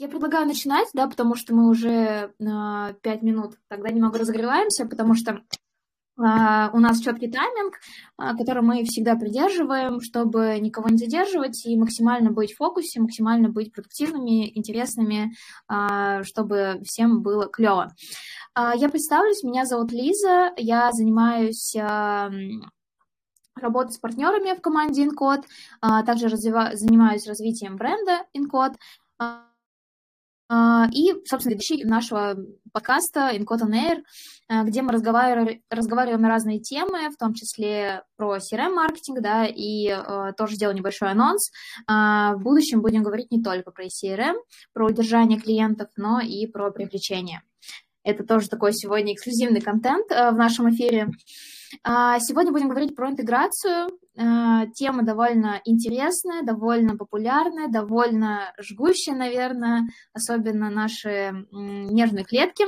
Я предлагаю начинать, да, потому что мы уже э, пять минут тогда немного разогреваемся, потому что э, у нас четкий тайминг, э, который мы всегда придерживаем, чтобы никого не задерживать и максимально быть в фокусе, максимально быть продуктивными, интересными, э, чтобы всем было клево. Э, я представлюсь, меня зовут Лиза, я занимаюсь э, работать с партнерами в команде InCode, также развива- занимаюсь развитием бренда InCode, а, и, собственно, ведущий нашего подкаста Encode on Air, а, где мы разговариваем, разговариваем на разные темы, в том числе про CRM-маркетинг, да, и uh, тоже сделал небольшой анонс. Uh, в будущем будем говорить не только про CRM, про удержание клиентов, но и про привлечение. Это тоже такой сегодня эксклюзивный контент uh, в нашем эфире. Сегодня будем говорить про интеграцию, Э, тема довольно интересная, довольно популярная, довольно жгущая, наверное, особенно наши нервные клетки.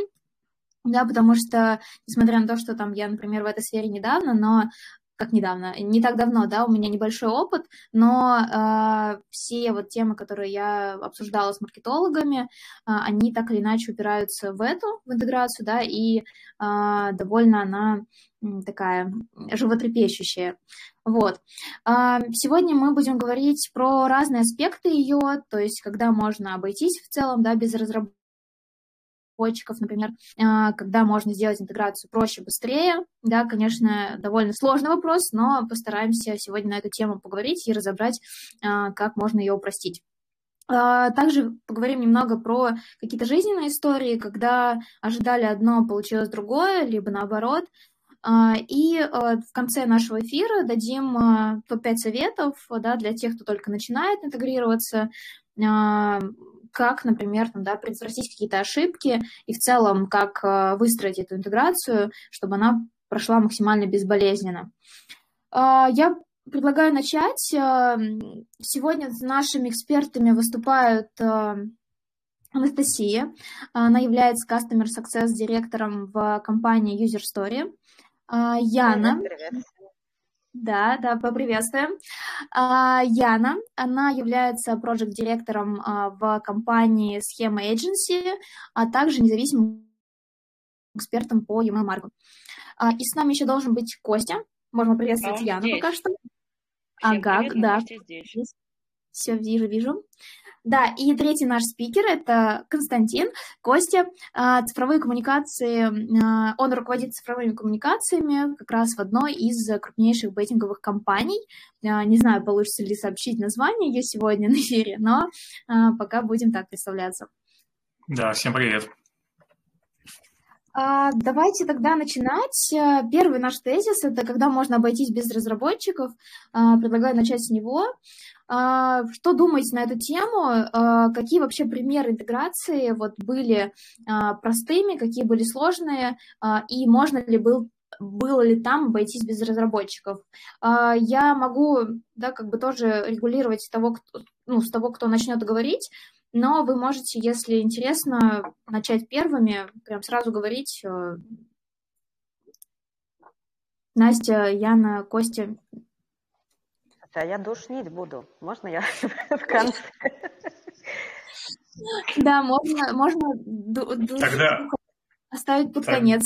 Да, потому что, несмотря на то, что там я, например, в этой сфере недавно, но как недавно, не так давно, да, у меня небольшой опыт, но э, все вот темы, которые я обсуждала с маркетологами, э, они так или иначе упираются в эту, в интеграцию, да, и э, довольно она такая животрепещущая. Вот. Сегодня мы будем говорить про разные аспекты ее, то есть когда можно обойтись в целом, да, без разработки разработчиков, например, а, когда можно сделать интеграцию проще, быстрее. Да, конечно, довольно сложный вопрос, но постараемся сегодня на эту тему поговорить и разобрать, а, как можно ее упростить. А, также поговорим немного про какие-то жизненные истории, когда ожидали одно, получилось другое, либо наоборот. И в конце нашего эфира дадим топ-5 советов да, для тех, кто только начинает интегрироваться, как, например, там, да, предотвратить какие-то ошибки и в целом, как э, выстроить эту интеграцию, чтобы она прошла максимально безболезненно. А, я предлагаю начать. Э, сегодня с нашими экспертами выступают э, Анастасия. Она является Customer Success директором в компании User Story. А, Яна. Привет. Да, да, поприветствуем. А, Яна, она является проект-директором а, в компании Схема Agency, а также независимым экспертом по email маркетингу. И с нами еще должен быть Костя. Можно приветствовать а Яну здесь. пока что. Всем ага, привет, да. Здесь. Все, вижу, вижу. Да, и третий наш спикер – это Константин Костя, а, цифровые коммуникации. А, он руководит цифровыми коммуникациями как раз в одной из крупнейших бейтинговых компаний. А, не знаю, получится ли сообщить название ее сегодня на эфире, но пока будем так представляться. Да, всем привет. Давайте тогда начинать. Первый наш тезис – это когда можно обойтись без разработчиков. Предлагаю начать с него. А, что думаете на эту тему? А, какие вообще примеры интеграции вот были а, простыми, какие были сложные, и можно ли был было ли там обойтись без разработчиков. Я могу, да, как бы тоже регулировать того, кто, ну, с того, кто начнет говорить, но вы можете, если интересно, начать первыми, прям сразу говорить. Э, Настя, Яна, Костя, а я душнить буду. Можно я в конце? Да, можно, можно Тогда... оставить под конец.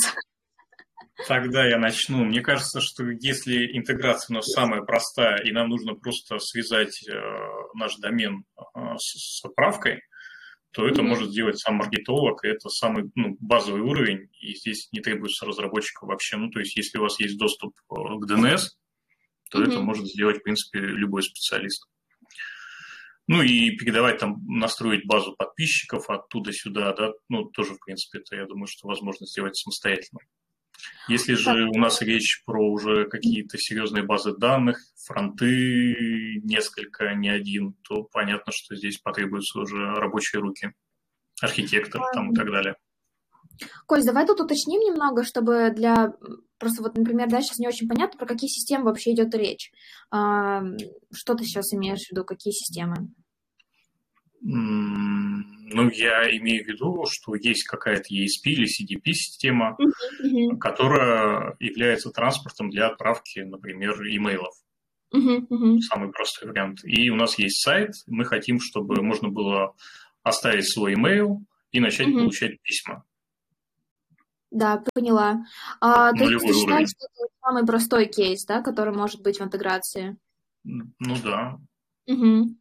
Тогда я начну. Мне кажется, что если интеграция у нас самая простая, и нам нужно просто связать э, наш домен э, с, с отправкой, то это mm-hmm. может сделать сам маркетолог, и это самый ну, базовый уровень, и здесь не требуется разработчика вообще. Ну, то есть, если у вас есть доступ э, к DNS, то mm-hmm. это может сделать, в принципе, любой специалист. Ну и передавать там, настроить базу подписчиков оттуда сюда, да, ну тоже, в принципе, это, я думаю, что возможно сделать самостоятельно. Если же у нас речь про уже какие-то серьезные базы данных, фронты несколько, не один, то понятно, что здесь потребуются уже рабочие руки, архитектор там и так далее. Кость, давай тут уточним немного, чтобы для... Просто вот, например, да, сейчас не очень понятно, про какие системы вообще идет речь. А, что ты сейчас имеешь в виду, какие системы? Ну, я имею в виду, что есть какая-то ESP или CDP-система, uh-huh, которая является транспортом для отправки, например, имейлов. Uh-huh, Самый простой вариант. И у нас есть сайт, мы хотим, чтобы можно было оставить свой email и начать получать письма. Да, поняла. А, то есть ты считаешь, что это самый простой кейс, да, который может быть в интеграции? Ну да. Угу.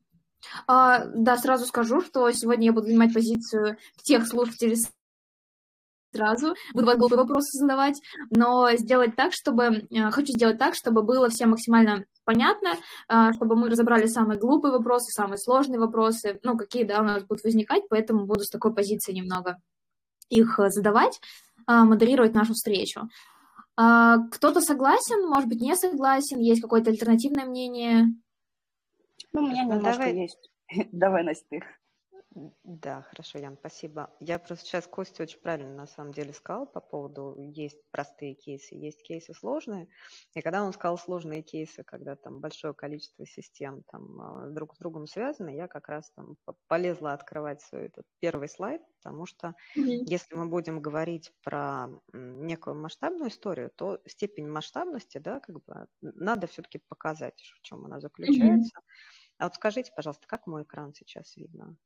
А, да, сразу скажу, что сегодня я буду занимать позицию тех слушателей сразу, буду вам глупые вопросы задавать, но сделать так, чтобы, э, хочу сделать так, чтобы было всем максимально понятно, э, чтобы мы разобрали самые глупые вопросы, самые сложные вопросы, ну, какие, да, у нас будут возникать, поэтому буду с такой позиции немного их э, задавать, модерировать нашу встречу. А, кто-то согласен, может быть, не согласен, есть какое-то альтернативное мнение? Ну, у меня ну, немножко Давай. есть. Давай, Настя, ты. Да, хорошо, Ян, спасибо. Я просто сейчас Костя очень правильно на самом деле сказал по поводу есть простые кейсы, есть кейсы сложные. И когда он сказал сложные кейсы, когда там большое количество систем там а, друг с другом связаны, я как раз там полезла открывать свой этот первый слайд, потому что mm-hmm. если мы будем говорить про некую масштабную историю, то степень масштабности, да, как бы надо все-таки показать, в чем она заключается. Mm-hmm. А вот скажите, пожалуйста, как мой экран сейчас видно?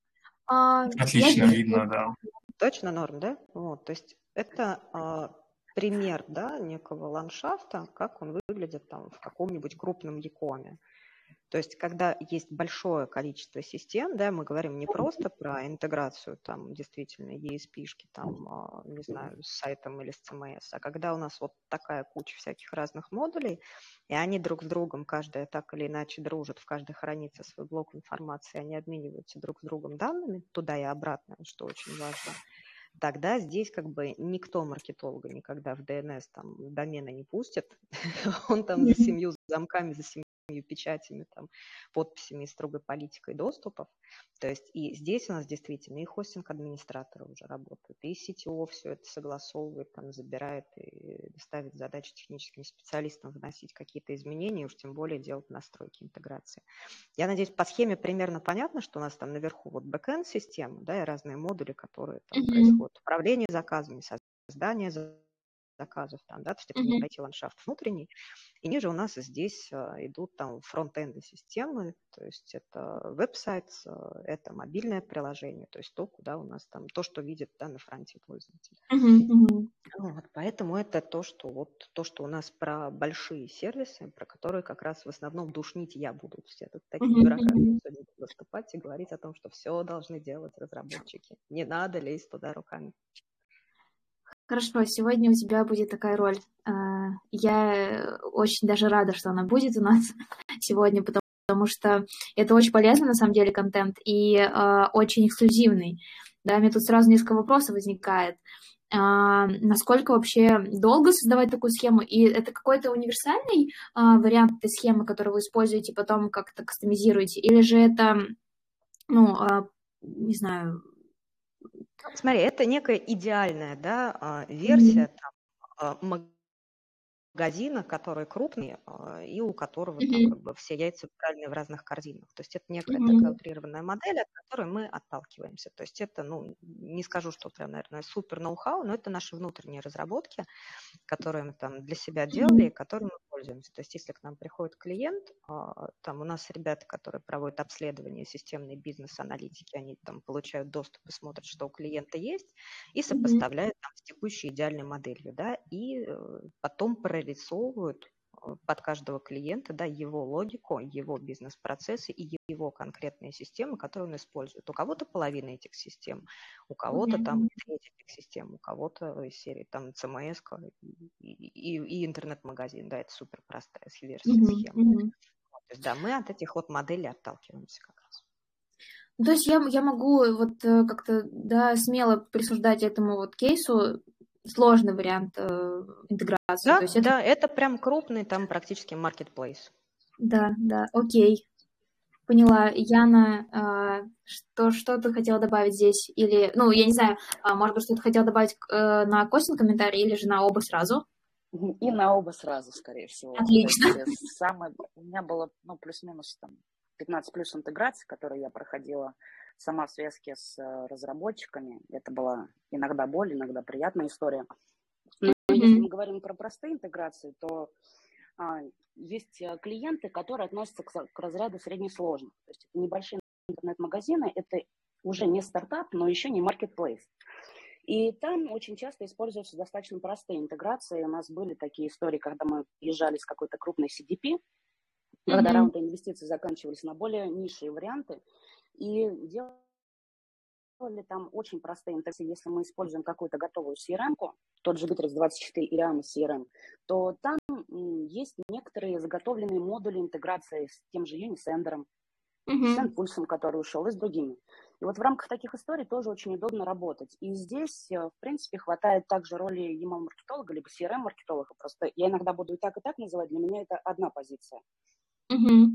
А, Отлично я... видно, да. Точно норм, да? Вот, то есть это а, пример, да, некого ландшафта, как он выглядит там в каком-нибудь крупном якоме. То есть, когда есть большое количество систем, да, мы говорим не просто про интеграцию там действительно ESP-шки, там, а, не знаю, с сайтом или с CMS, а когда у нас вот такая куча всяких разных модулей, и они друг с другом, каждая так или иначе дружит, в каждой хранится свой блок информации, они обмениваются друг с другом данными туда и обратно, что очень важно тогда здесь как бы никто маркетолога никогда в DNS там домена не пустит, он там за семью замками, за семью печатями, там, подписями и строгой политикой доступов. То есть и здесь у нас действительно и хостинг-администраторы уже работают, и CTO все это согласовывает, там, забирает и ставит задачи техническим специалистам вносить какие-то изменения, уж тем более делать настройки интеграции. Я надеюсь, по схеме примерно понятно, что у нас там наверху вот бэкэнд система, да, и разные модули, которые там mm-hmm. происходят. Управление заказами, создание заказов там, да, то есть это не пройти ландшафт внутренний. И ниже у нас здесь а, идут там фронт-энды системы, то есть это веб-сайт, а, это мобильное приложение, то есть то, куда у нас там, то, что видит да, на фронте пользователь. Uh-huh, Вот, поэтому это то, что вот то, что у нас про большие сервисы, про которые как раз в основном душнить я буду. Все тут такие сегодня выступать и говорить о том, что все должны делать разработчики. Не надо лезть туда руками. Хорошо, сегодня у тебя будет такая роль. А, я очень даже рада, что она будет у нас сегодня, потому, что это очень полезный на самом деле контент и э, очень эксклюзивный. Да, мне тут сразу несколько вопросов возникает. А, насколько вообще долго создавать такую схему? И это какой-то универсальный а, вариант этой схемы, который вы используете, потом как-то кастомизируете? Или же это, ну, а, не знаю, Смотри, это некая идеальная да, а, версия там, а, магазина, который крупный, а, и у которого там как бы все яйца правильные в разных корзинах. То есть это некая такая утрированная модель, от которой мы отталкиваемся. То есть это, ну, не скажу, что прям, наверное, супер ноу-хау, но это наши внутренние разработки, которые мы там для себя делали, и которыми мы пользуемся. То есть если к нам приходит клиент, а, там у нас ребята, которые проводят обследование системной бизнес-аналитики, они там получают доступ и смотрят, что у клиента есть, и сопоставляют там с текущей идеальной моделью, да, и э, потом про прорисовывают под каждого клиента да, его логику, его бизнес-процессы и его конкретные системы, которые он использует. У кого-то половина этих систем, у кого-то mm-hmm. там треть этих систем, у кого-то из серии там CMS и, и, и интернет-магазин. Да, это супер простая версия mm-hmm. схемы. Mm-hmm. То есть, да, мы от этих вот моделей отталкиваемся как раз. То есть я, я могу вот э, как-то да, смело присуждать этому вот кейсу сложный вариант э, интеграции. Да, есть это... да, это прям крупный там практически marketplace. Да, да, окей. Поняла. Яна, э, что, что ты хотела добавить здесь? Или, ну, я не знаю, э, может быть, что-то хотела добавить э, на Костин комментарий или же на оба сразу? И на оба сразу, скорее всего. Отлично. Самое, у меня было, ну, плюс-минус там 15 плюс интеграции, которые я проходила сама в связке с э, разработчиками. Это была иногда боль, иногда приятная история. Но mm-hmm. если мы говорим про простые интеграции, то а, есть э, клиенты, которые относятся к, к разряду среднесложных. То есть это небольшие интернет-магазины, это уже не стартап, но еще не marketplace. И там очень часто используются достаточно простые интеграции. У нас были такие истории, когда мы езжали с какой-то крупной CDP, mm-hmm. когда раунды инвестиций заканчивались на более низшие варианты, и делали там очень простые интеграции. Если мы используем какую-то готовую CRM, тот же Bittrex 24 или AMA CRM, то там есть некоторые заготовленные модули интеграции с тем же Unisender, mm-hmm. с Impulse, который ушел, и с другими. И вот в рамках таких историй тоже очень удобно работать. И здесь, э, в принципе, хватает также роли email-маркетолога, либо CRM-маркетолога. Просто я иногда буду и так, и так называть. Для меня это одна позиция. Mm-hmm.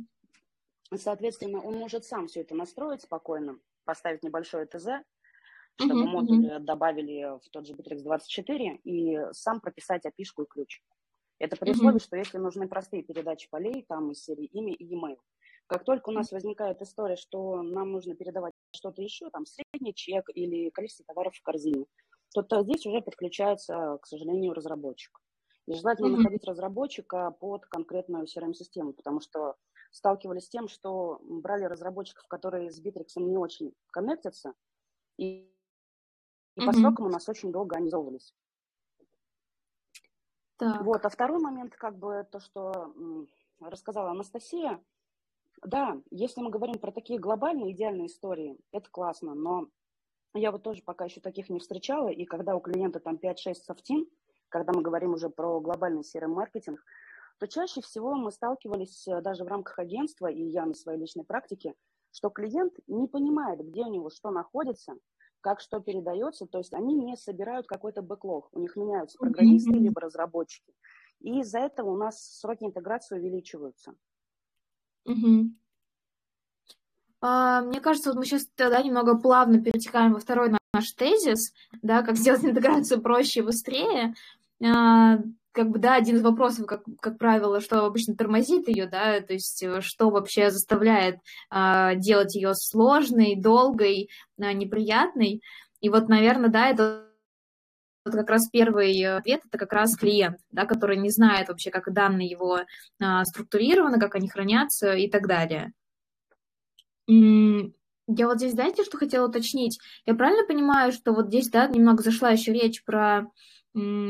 Соответственно, он может сам все это настроить спокойно, поставить небольшое ТЗ, чтобы mm-hmm. модули добавили в тот же Bittrex 24 и сам прописать опишку и ключ. Это при условии, mm-hmm. что если нужны простые передачи полей, там из серии имя и e-mail, как только у нас возникает история, что нам нужно передавать что-то еще, там средний чек или количество товаров в корзине, то, то здесь уже подключается, к сожалению, разработчик. И желательно mm-hmm. находить разработчика под конкретную CRM-систему, потому что сталкивались с тем, что брали разработчиков, которые с Bittrex не очень коннектятся, и, и mm-hmm. по срокам у нас очень долго они зовывались. Так. Вот, а второй момент, как бы то, что рассказала Анастасия, да, если мы говорим про такие глобальные идеальные истории, это классно, но я вот тоже пока еще таких не встречала, и когда у клиента там 5-6 софтин, когда мы говорим уже про глобальный CRM-маркетинг, то чаще всего мы сталкивались э, даже в рамках агентства, и я на своей личной практике, что клиент не понимает, где у него что находится, как что передается, то есть они не собирают какой-то бэклог, у них меняются программисты либо разработчики, и из-за этого у нас сроки интеграции увеличиваются. Угу. А, мне кажется, вот мы сейчас тогда немного плавно перетекаем во второй наш тезис, да, как сделать интеграцию проще и быстрее. А, как бы, да, один из вопросов, как, как правило, что обычно тормозит ее, да, то есть э, что вообще заставляет а, делать ее сложной, долгой, а, неприятной. И вот, наверное, да, это вот как раз первый ответ это как раз клиент, да, который не знает вообще, как данные его а, структурированы, как они хранятся и так далее. Я вот здесь, знаете, что хотела уточнить? Я правильно понимаю, что вот здесь, да, немного зашла еще речь про,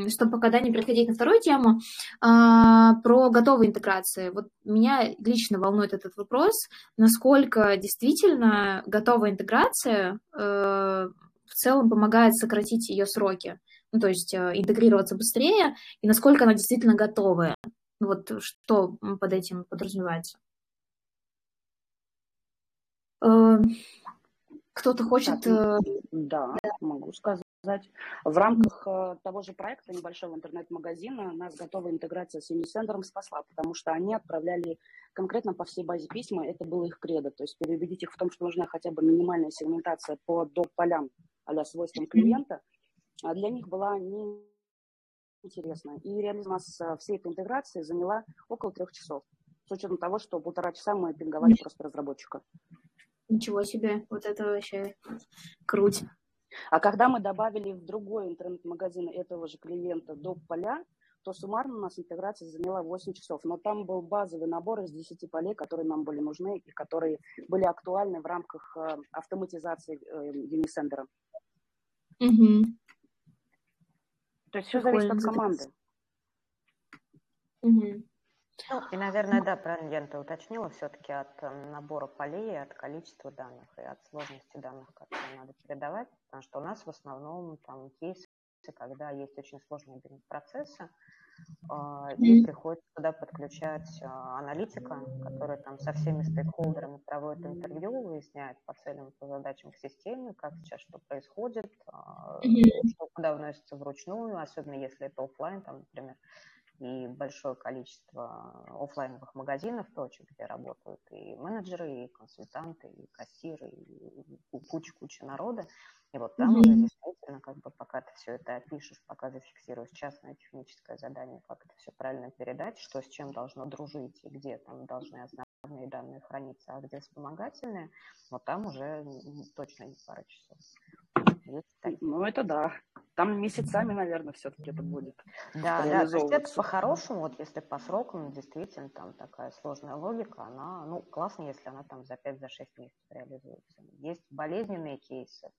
чтобы пока, да, не переходить на вторую тему, а, про готовые интеграции. Вот меня лично волнует этот вопрос, насколько действительно готовая интеграция э, в целом помогает сократить ее сроки ну, то есть э, интегрироваться быстрее, и насколько она действительно готовая. Вот что под этим подразумевается. Э, кто-то хочет... Да, да, могу сказать. В рамках того же проекта небольшого интернет-магазина нас готовая интеграция с Unisender спасла, потому что они отправляли конкретно по всей базе письма, это было их кредо. То есть переубедить их в том, что нужна хотя бы минимальная сегментация по доп. полям а свойствам клиента – для них была неинтересна. И реализация всей этой интеграции заняла около трех часов. С учетом того, что полтора часа мы пинговали просто разработчика. Ничего себе, вот это вообще круть. А когда мы добавили в другой интернет-магазин этого же клиента доп. поля, то суммарно у нас интеграция заняла 8 часов. Но там был базовый набор из 10 полей, которые нам были нужны и которые были актуальны в рамках э, автоматизации э, Unisender. Угу. То есть все зависит от команды. Угу. Ну, и, наверное, да, правильно Лента уточнила, все-таки от э, набора полей, от количества данных и от сложности данных, которые надо передавать, потому что у нас в основном там кейсы, когда есть очень сложные бизнес-процессы, а, и приходится туда подключать а, аналитика, который там со всеми стейкхолдерами проводит интервью, выясняет по целям, по задачам к системе, как сейчас что происходит, а, что куда вносится вручную, особенно если это офлайн, там, например, и большое количество офлайновых магазинов, точек, где работают и менеджеры, и консультанты, и кассиры, и куча-куча народа. И вот там mm-hmm. уже действительно, как бы, пока ты все это опишешь, пока зафиксируешь частное техническое задание, как это все правильно передать, что с чем должно дружить, и где там должны основные данные храниться, а где вспомогательные, вот там уже точно не пара часов. Ну, это да. там месяцами, наверное, все-таки это будет. Да, да, то есть это по-хорошему, вот если по срокам, действительно, там такая сложная логика, она, ну, классно, если она там за 5-6 за месяцев реализуется. Есть болезненные кейсы,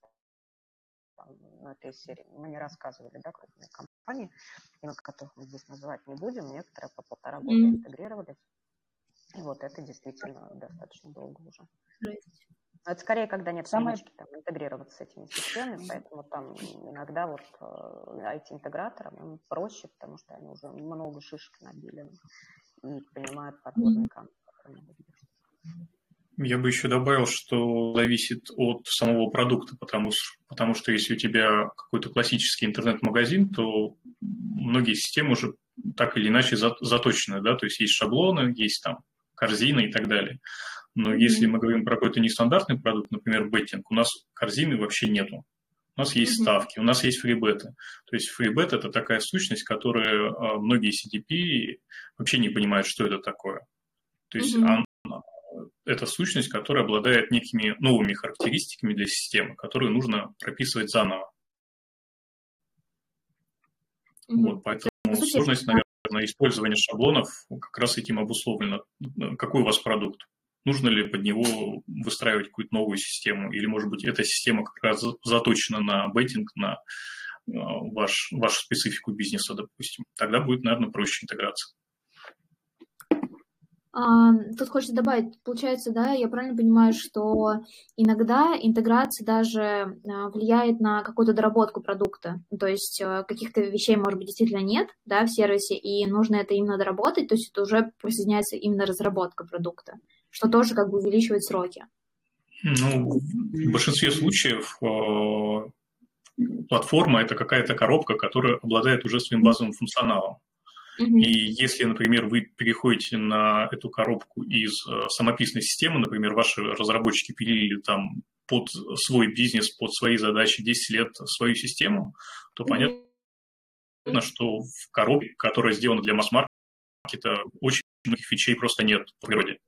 там, ну, этой серии мы не рассказывали, да, крупные компании, имя которых мы здесь называть не будем, некоторые по полтора года mm-hmm. интегрировались. И вот это действительно достаточно долго уже. Но это скорее, когда нет Самое... привычки там, интегрироваться с этими системами, поэтому там иногда вот IT-интеграторам э, им проще, потому что они уже много шишек набили и понимают подводный камень. Я бы еще добавил, что зависит от самого продукта, потому что, потому что если у тебя какой-то классический интернет-магазин, то многие системы уже так или иначе заточены, да, то есть есть шаблоны, есть там корзины и так далее. Но mm-hmm. если мы говорим про какой-то нестандартный продукт, например, беттинг, у нас корзины вообще нету. У нас есть mm-hmm. ставки, у нас есть фрибеты. То есть фрибет – это такая сущность, которую а, многие CDP вообще не понимают, что это такое. То есть mm-hmm. она, это сущность, которая обладает некими новыми характеристиками для системы, которые нужно прописывать заново. Mm-hmm. Вот, поэтому сложность, наверное, использования шаблонов как раз этим обусловлено. Какой у вас продукт? нужно ли под него выстраивать какую-то новую систему, или, может быть, эта система как раз заточена на бейтинг, на э, ваш, вашу специфику бизнеса, допустим. Тогда будет, наверное, проще интеграция. А, тут хочется добавить, получается, да, я правильно понимаю, что иногда интеграция даже а, влияет на какую-то доработку продукта, то есть э, каких-то вещей, может быть, действительно нет, да, в сервисе, и нужно это именно доработать, то есть это уже присоединяется именно разработка продукта что тоже как бы увеличивает сроки. Ну, в большинстве случаев э, платформа – это какая-то коробка, которая обладает уже своим базовым функционалом. Mm-hmm. И если, например, вы переходите на эту коробку из э, самописной системы, например, ваши разработчики пилили там под свой бизнес, под свои задачи 10 лет свою систему, то mm-hmm. понятно, что в коробке, которая сделана для масс-маркета, очень многих фичей просто нет в природе.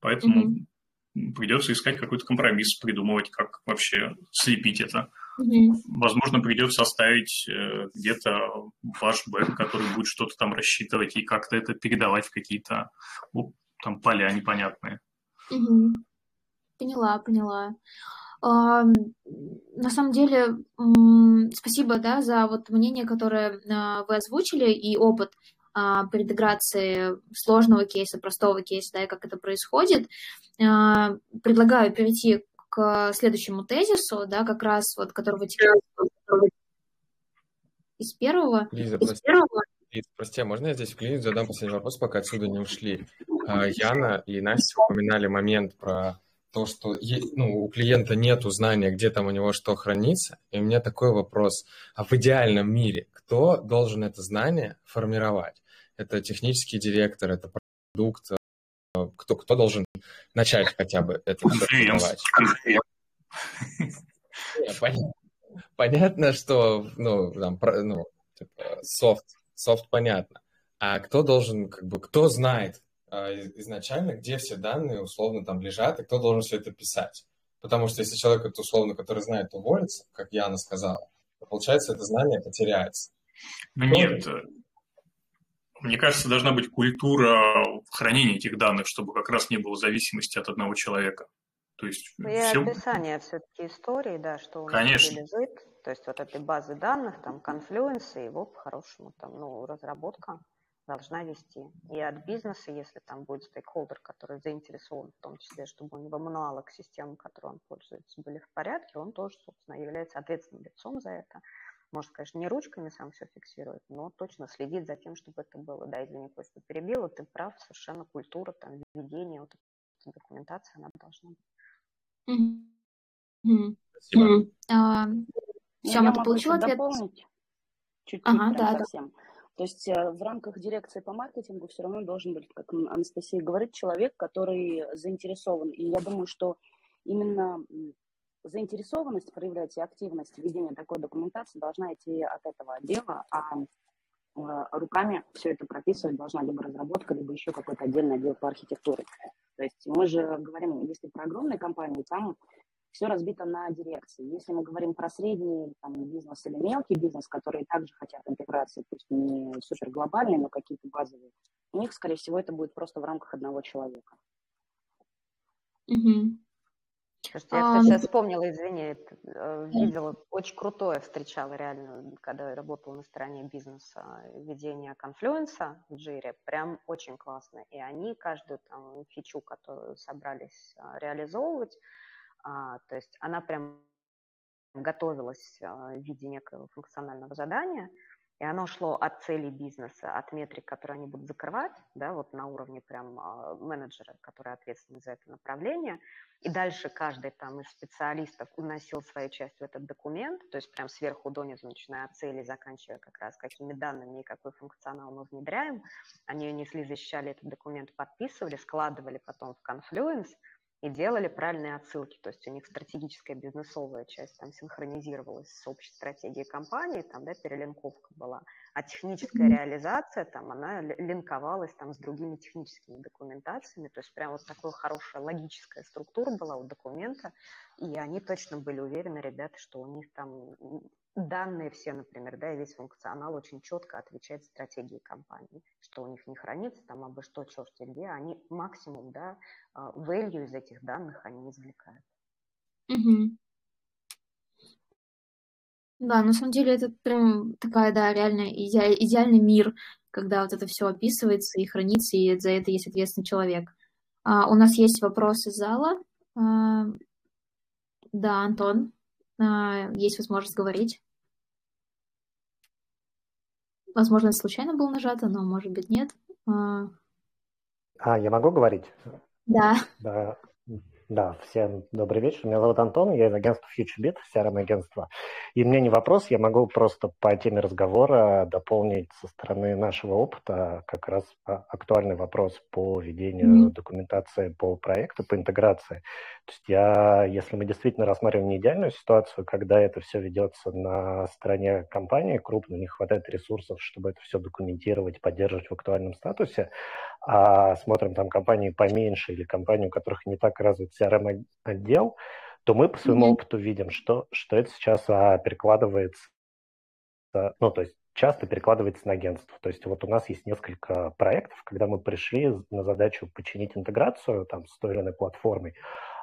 Поэтому mm-hmm. придется искать какой-то компромисс, придумывать, как вообще слепить это. Возможно, придется оставить э, где-то ваш бэк, который будет что-то там рассчитывать и как-то это передавать в какие-то там поля непонятные. Поняла, поняла. На самом деле, спасибо да, за вот мнение, которое а, вы озвучили, и опыт. А, при интеграции сложного кейса, простого кейса, да, и как это происходит. А, предлагаю перейти к следующему тезису, да, как раз вот, который вытекает из первого. Лиза, из прости, первого. Лиза, прости, а можно я здесь вклинюсь, задам последний вопрос, пока отсюда не ушли? Яна и Настя упоминали момент про то, что ну, у клиента нет знания, где там у него что хранится. И у меня такой вопрос. А в идеальном мире кто должен это знание формировать? это технический директор, это продукт, э, кто, кто должен начать хотя бы это. Понятно, понятно, что ну, там, ну, типа, софт, софт понятно. А кто должен, как бы, кто знает э, изначально, где все данные условно там лежат, и кто должен все это писать? Потому что если человек, это условно, который знает, уволится, как Яна сказала, то получается, это знание потеряется. Ну, нет, мне кажется, должна быть культура хранения этих данных, чтобы как раз не было зависимости от одного человека. То есть ну, и все... описание все-таки истории, да, что у нас Конечно. лежит, то есть вот этой базы данных, там, конфлюенсы, его по-хорошему там, ну, разработка должна вести. И от бизнеса, если там будет стейкхолдер, который заинтересован в том числе, чтобы у него мануалы к системам, которой он пользуется, были в порядке, он тоже, собственно, является ответственным лицом за это. Может, конечно, не ручками сам все фиксирует, но точно следит за тем, чтобы это было. Да, извини, Костя, перебила, ты прав, совершенно культура, там, введение, вот эта документация, она должна быть. Спасибо. А, все, ты получил ответ? Чуть-чуть, ага, да, совсем. Да. То есть э, в рамках дирекции по маркетингу все равно должен быть, как Анастасия говорит, человек, который заинтересован. И я думаю, что именно заинтересованность проявлять и активность введения такой документации должна идти от этого отдела, а э, руками все это прописывать должна либо разработка, либо еще какой-то отдельный отдел по архитектуре. То есть мы же говорим, если про огромные компании, там все разбито на дирекции. Если мы говорим про средний там, бизнес или мелкий бизнес, которые также хотят интеграции, пусть не супер глобальные, но какие-то базовые, у них, скорее всего, это будет просто в рамках одного человека. Угу. Слушайте, я а, сейчас вспомнила, извини, э, видела, очень крутое встречала реально, когда я работала на стороне бизнеса, ведение конфлюенса в Джире, прям очень классно. И они каждую там фичу, которую собрались а, реализовывать, а, то есть она прям готовилась в виде некого функционального задания, и оно шло от целей бизнеса, от метрик, которые они будут закрывать, да, вот на уровне прям а, менеджера, который ответственен за это направление, и дальше каждый там из специалистов уносил свою часть в этот документ, то есть прям сверху донизу, начиная от цели, заканчивая как раз какими данными и какой функционал мы внедряем. Они несли, защищали этот документ, подписывали, складывали потом в Confluence – и делали правильные отсылки. То есть у них стратегическая бизнесовая часть там синхронизировалась с общей стратегией компании, там, да, перелинковка была. А техническая реализация, там, она линковалась там с другими техническими документациями. То есть прям вот такая хорошая логическая структура была у документа, и они точно были уверены, ребята, что у них там данные все, например, да, и весь функционал очень четко отвечает стратегии компании, что у них не хранится там абы что, черт где, они максимум, да, а, value из этих данных они извлекают. Угу. Да, на самом деле это прям такая, да, реально иде- идеальный мир, когда вот это все описывается и хранится, и за это есть ответственный человек. А, у нас есть вопрос из зала. А, да, Антон, а, есть возможность говорить. Возможно, случайно было нажато, но, может быть, нет. А, а я могу говорить? Да. Да. Да, всем добрый вечер. Меня зовут Антон, я из агентства FutureBit, CRM-агентство. И мне не вопрос, я могу просто по теме разговора дополнить со стороны нашего опыта как раз актуальный вопрос по ведению mm-hmm. документации по проекту, по интеграции. То есть я, если мы действительно рассматриваем не идеальную ситуацию, когда это все ведется на стороне компании крупной, не хватает ресурсов, чтобы это все документировать, поддерживать в актуальном статусе, а смотрим там компании поменьше или компании, у которых не так развит CRM-отдел, то мы по своему mm-hmm. опыту видим, что, что это сейчас а, перекладывается, ну, то есть часто перекладывается на агентство. То есть вот у нас есть несколько проектов, когда мы пришли на задачу починить интеграцию там, с той или иной платформой,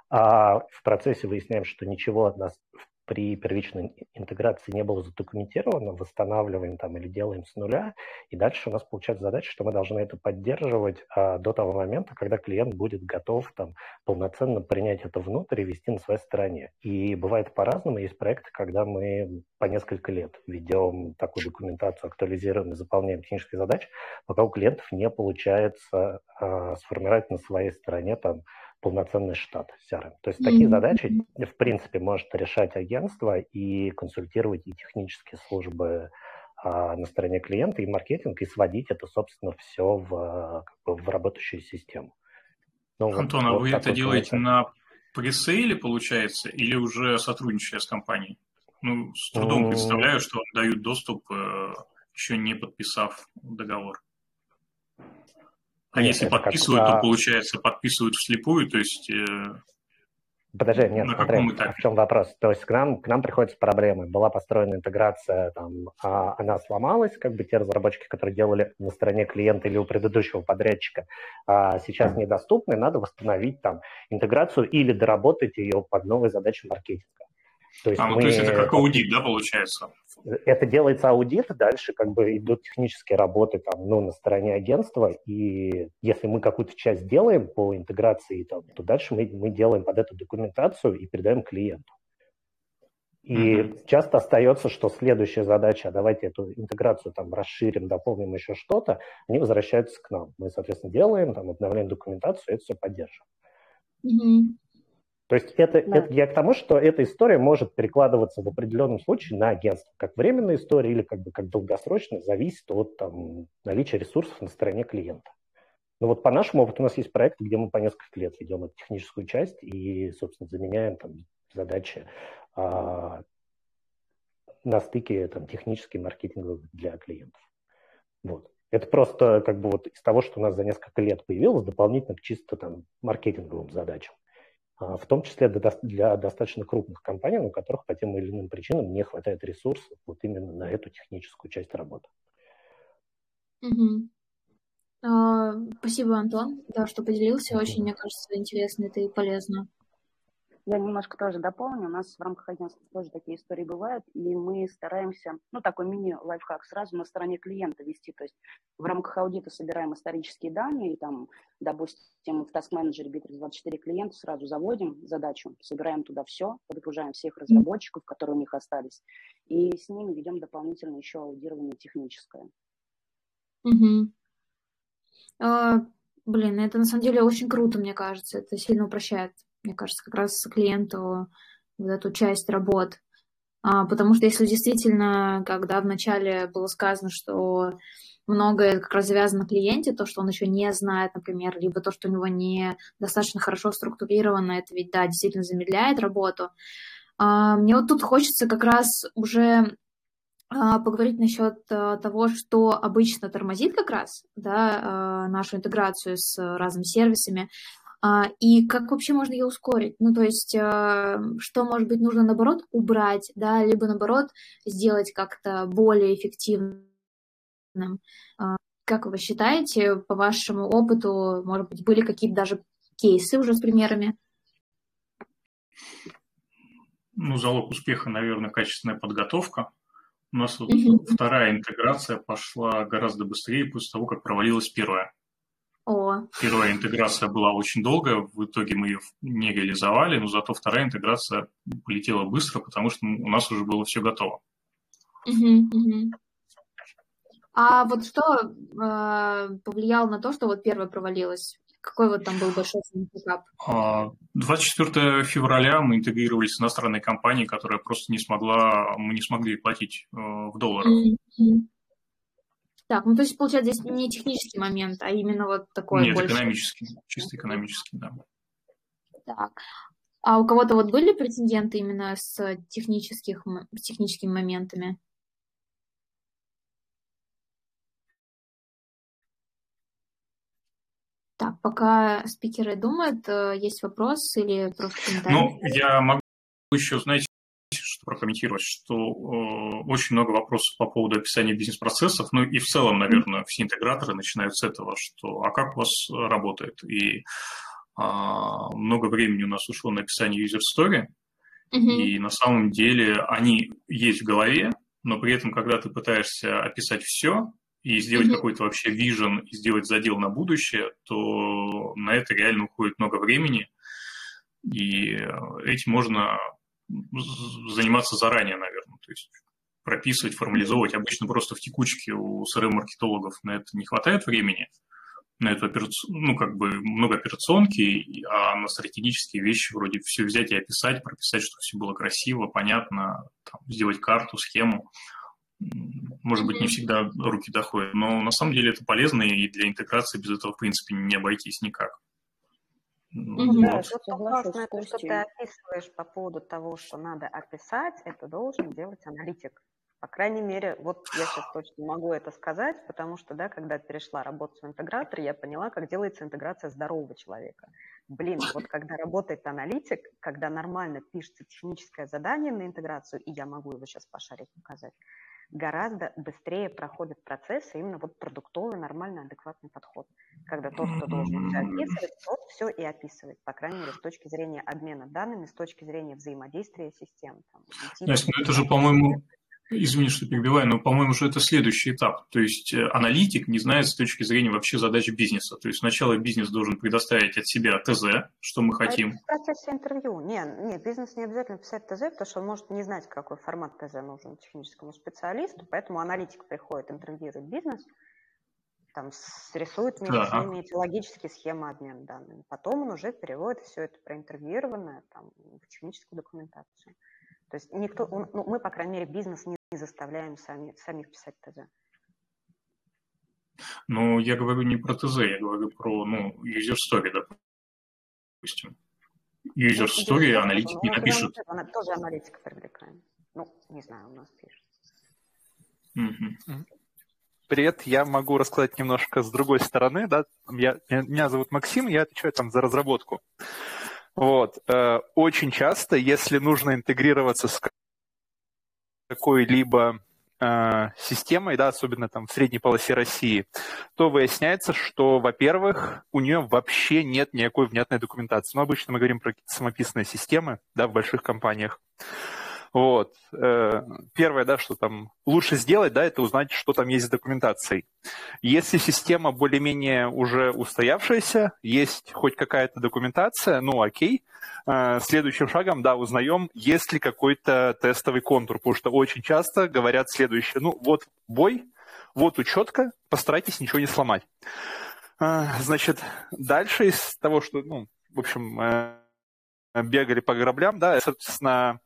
а в процессе выясняем, что ничего от нас при первичной интеграции не было задокументировано, восстанавливаем там или делаем с нуля, и дальше у нас получается задача, что мы должны это поддерживать а, до того момента, когда клиент будет готов там полноценно принять это внутрь и вести на своей стороне. И бывает по-разному, есть проекты, когда мы по несколько лет ведем такую документацию, актуализируем и заполняем технические задачи, пока у клиентов не получается а, сформировать на своей стороне там полноценный штат CRM. То есть mm-hmm. такие задачи, в принципе, может решать агентство и консультировать и технические службы а, на стороне клиента, и маркетинг, и сводить это, собственно, все в, как бы, в работающую систему. Ну, Антон, вот, а вот вы это делаете на пресейле, получается, или уже сотрудничая с компанией? Ну, с трудом mm-hmm. представляю, что дают доступ, э, еще не подписав договор. А нет, если подписывают, то, получается, подписывают вслепую, то есть... Э... Подожди, нет, на смотри, в чем вопрос? То есть к нам, к нам приходят проблемы. Была построена интеграция, там, а она сломалась, как бы те разработчики, которые делали на стороне клиента или у предыдущего подрядчика, а сейчас недоступны, надо восстановить там интеграцию или доработать ее под новые задачи маркетинга. То есть, а, ну, мы... то есть это как аудит, да, получается? Это делается аудит, дальше как бы идут технические работы там, ну, на стороне агентства, и если мы какую-то часть делаем по интеграции, там, то дальше мы, мы делаем под эту документацию и передаем клиенту. И mm-hmm. часто остается, что следующая задача, а давайте эту интеграцию там расширим, дополним еще что-то, они возвращаются к нам. Мы, соответственно, делаем, там, обновляем документацию, это все поддерживаем. Mm-hmm. То есть это, да. это я к тому, что эта история может перекладываться в определенном случае на агентство, как временная история или как бы как долгосрочная, зависит от там, наличия ресурсов на стороне клиента. Но вот по нашему опыту у нас есть проекты, где мы по несколько лет ведем эту техническую часть и, собственно, заменяем там задачи а, на стыке там, технический маркетинг для клиентов. Вот. Это просто как бы вот из того, что у нас за несколько лет появилось, дополнительно к чисто там маркетинговым задачам. А, в том числе для достаточно крупных компаний, у которых по тем или иным причинам не хватает ресурсов вот именно на эту техническую часть работы. Угу. Спасибо, Антон, да, что поделился. Очень, мне кажется, интересно это и полезно. Я немножко тоже дополню. У нас в рамках агентства тоже такие истории бывают, и мы стараемся, ну, такой мини-лайфхак сразу на стороне клиента вести. То есть в рамках аудита собираем исторические данные, и там, допустим, в Task Manager Bittrex24 клиента сразу заводим задачу, собираем туда все, подгружаем всех разработчиков, которые у них остались, и с ними ведем дополнительно еще аудирование техническое. Угу. А, блин, это на самом деле очень круто, мне кажется. Это сильно упрощает мне кажется, как раз клиенту вот эту часть работ. А, потому что если действительно, когда вначале было сказано, что многое как раз завязано на клиенте, то, что он еще не знает, например, либо то, что у него не достаточно хорошо структурировано, это ведь, да, действительно замедляет работу. А, мне вот тут хочется как раз уже а, поговорить насчет а, того, что обычно тормозит как раз да, а, нашу интеграцию с разными сервисами. А, и как вообще можно ее ускорить? Ну, то есть, а, что, может быть, нужно, наоборот, убрать, да, либо, наоборот, сделать как-то более эффективным. А, как вы считаете, по вашему опыту, может быть, были какие-то даже кейсы уже с примерами? Ну, залог успеха, наверное, качественная подготовка. У нас вот вторая интеграция пошла гораздо быстрее после того, как провалилась первая. О. Первая интеграция была очень долгая, в итоге мы ее не реализовали, но зато вторая интеграция полетела быстро, потому что у нас уже было все готово. Угу, угу. А вот что э, повлияло на то, что вот первая провалилась? Какой вот там был большой факап? 24 а, февраля мы интегрировались с иностранной компанией, которая просто не смогла, мы не смогли платить э, в долларах. Mm-hmm. Так, ну то есть, получается, здесь не технический момент, а именно вот такой Нет, больше... экономический, чисто экономический, да. Так. А у кого-то вот были прецеденты именно с, технических, с техническими моментами? Так, пока спикеры думают, э, есть вопрос или просто комментарий? Ну, я могу еще, знаете, прокомментировать, что э, очень много вопросов по поводу описания бизнес-процессов, ну и в целом, наверное, все интеграторы начинают с этого, что а как у вас работает? И э, много времени у нас ушло на описание user story, mm-hmm. и на самом деле они есть в голове, но при этом, когда ты пытаешься описать все и сделать mm-hmm. какой-то вообще вижен, и сделать задел на будущее, то на это реально уходит много времени, и этим можно заниматься заранее, наверное. То есть прописывать, формализовывать. Обычно просто в текучке у CRM-маркетологов на это не хватает времени, на эту операцию, ну, как бы много операционки, а на стратегические вещи вроде все взять и описать, прописать, чтобы все было красиво, понятно, там, сделать карту, схему. Может быть, не всегда руки доходят, но на самом деле это полезно, и для интеграции без этого, в принципе, не обойтись никак. Mm-hmm. Да, вот. тут классно, это, что ты описываешь по поводу того, что надо описать, это должен делать аналитик. По крайней мере, вот я сейчас точно могу это сказать, потому что, да, когда перешла работать в интегратор, я поняла, как делается интеграция здорового человека. Блин, вот когда работает аналитик, когда нормально пишется техническое задание на интеграцию, и я могу его сейчас пошарить показать, гораздо быстрее проходит процесс, именно вот продуктовый, нормальный, адекватный подход. Когда тот, кто должен все описывать, тот все и описывает, по крайней мере, с точки зрения обмена данными, с точки зрения взаимодействия систем. Там, Настя, ну это же, по-моему, Извини, что перебиваю, но, по-моему, уже это следующий этап. То есть э, аналитик не знает с точки зрения вообще задач бизнеса. То есть сначала бизнес должен предоставить от себя ТЗ, что мы а хотим. Это в процессе интервью. Не, не, бизнес не обязательно писать ТЗ, потому что он может не знать, какой формат ТЗ нужен техническому специалисту. Поэтому аналитик приходит, интервьюирует бизнес, там рисует между да. ними эти логические схемы обмена данными. Потом он уже переводит все это проинтервьюированное там, в техническую документацию. То есть никто, ну, мы, по крайней мере, бизнес не заставляем сами, самих писать ТЗ. Ну, я говорю не про ТЗ, я говорю про, ну, user story, допустим. User ну, story аналитик не напишет. Она, тоже аналитика привлекаем. Ну, не знаю, у нас пишет. Угу. Привет, я могу рассказать немножко с другой стороны, да. Я, меня зовут Максим, я отвечаю там за разработку. Вот. Э, очень часто, если нужно интегрироваться с какой-либо э, системой, да, особенно там в средней полосе России, то выясняется, что, во-первых, у нее вообще нет никакой внятной документации. Ну, обычно мы говорим про самописные системы, да, в больших компаниях. Вот. Э, первое, да, что там лучше сделать, да, это узнать, что там есть с документацией. Если система более-менее уже устоявшаяся, есть хоть какая-то документация, ну окей. Э, следующим шагом, да, узнаем, есть ли какой-то тестовый контур, потому что очень часто говорят следующее, ну вот бой, вот учетка, постарайтесь ничего не сломать. Э, значит, дальше из того, что, ну, в общем, бегали по граблям, да, соответственно,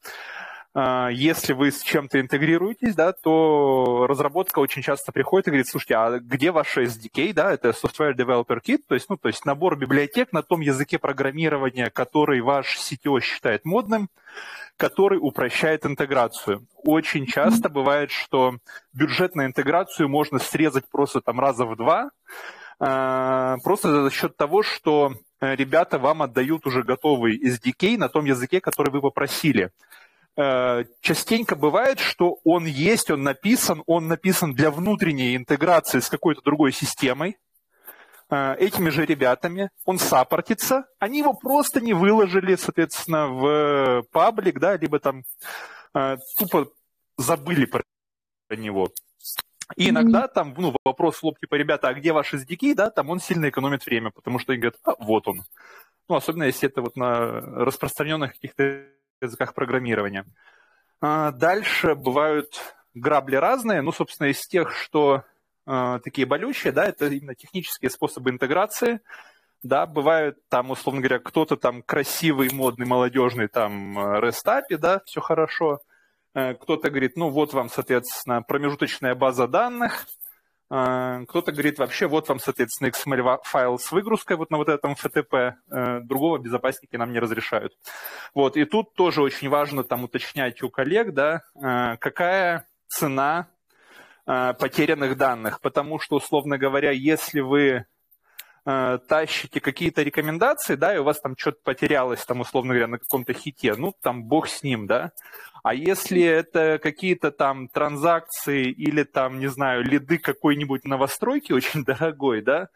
если вы с чем-то интегрируетесь, да, то разработка очень часто приходит и говорит, слушайте, а где ваш SDK, да, это Software Developer Kit, то есть, ну, то есть набор библиотек на том языке программирования, который ваш CTO считает модным, который упрощает интеграцию. Очень часто бывает, что бюджет на интеграцию можно срезать просто там раза в два, а, просто за счет того, что э, ребята вам отдают уже готовый SDK на том языке, который вы попросили. Э, частенько бывает, что он есть, он написан, он написан для внутренней интеграции с какой-то другой системой, э, этими же ребятами, он саппортится, они его просто не выложили, соответственно, в паблик, да, либо там э, тупо забыли про него. И иногда там, ну, вопрос в лоб, типа, ребята, а где ваши SDK, да, там он сильно экономит время, потому что они говорят, а, вот он. Ну, особенно если это вот на распространенных каких-то языках программирования. А, дальше бывают грабли разные. Ну, собственно, из тех, что э, такие болючие, да, это именно технические способы интеграции. Да, бывают там, условно говоря, кто-то там красивый, модный, молодежный, там, рестапи, да, все хорошо. Э, кто-то говорит, ну, вот вам, соответственно, промежуточная база данных, а, кто-то говорит, вообще, вот вам, соответственно, XML-файл с выгрузкой вот на вот этом FTP, э, другого безопасники нам не разрешают. Вот, и тут тоже очень важно там уточнять у коллег, да, э, какая цена э, потерянных данных, потому что, условно говоря, если вы тащите какие-то рекомендации, да, и у вас там что-то потерялось, там, условно говоря, на каком-то хите, ну, там, бог с ним, да, а если это какие-то там транзакции или там, не знаю, лиды какой-нибудь новостройки очень дорогой, да,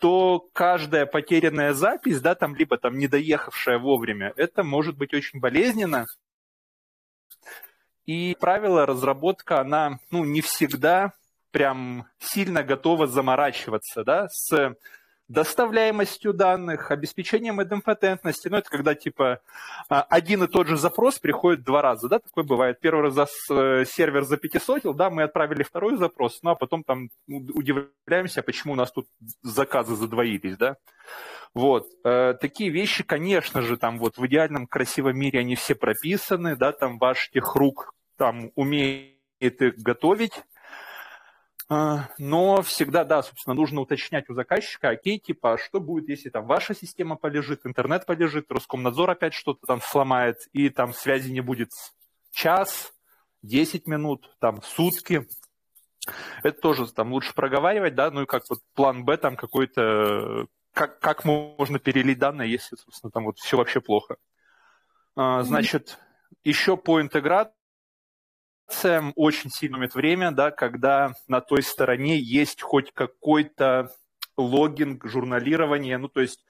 то каждая потерянная запись, да, там, либо там недоехавшая вовремя, это может быть очень болезненно. И правило разработка, она, ну, не всегда прям сильно готова заморачиваться, да, с доставляемостью данных, обеспечением идемпотентности. Ну, это когда, типа, а, один и тот же запрос приходит два раза, да, такое бывает. Первый раз э, сервер запятисотил, да, мы отправили второй запрос, ну, а потом там удивляемся, почему у нас тут заказы задвоились, да. Вот. Э, такие вещи, конечно же, там вот в идеальном красивом мире они все прописаны, да, там ваш техрук там умеет их готовить, но всегда, да, собственно, нужно уточнять у заказчика, окей, типа, а что будет, если там ваша система полежит, интернет полежит, Роскомнадзор опять что-то там сломает, и там связи не будет час, 10 минут, там сутки. Это тоже там лучше проговаривать, да, ну и как вот план Б там какой-то, как, как можно перелить данные, если, собственно, там вот все вообще плохо. А, значит, еще по интеграции очень сильно тянет время, да, когда на той стороне есть хоть какой-то logging, журналирование, ну, то есть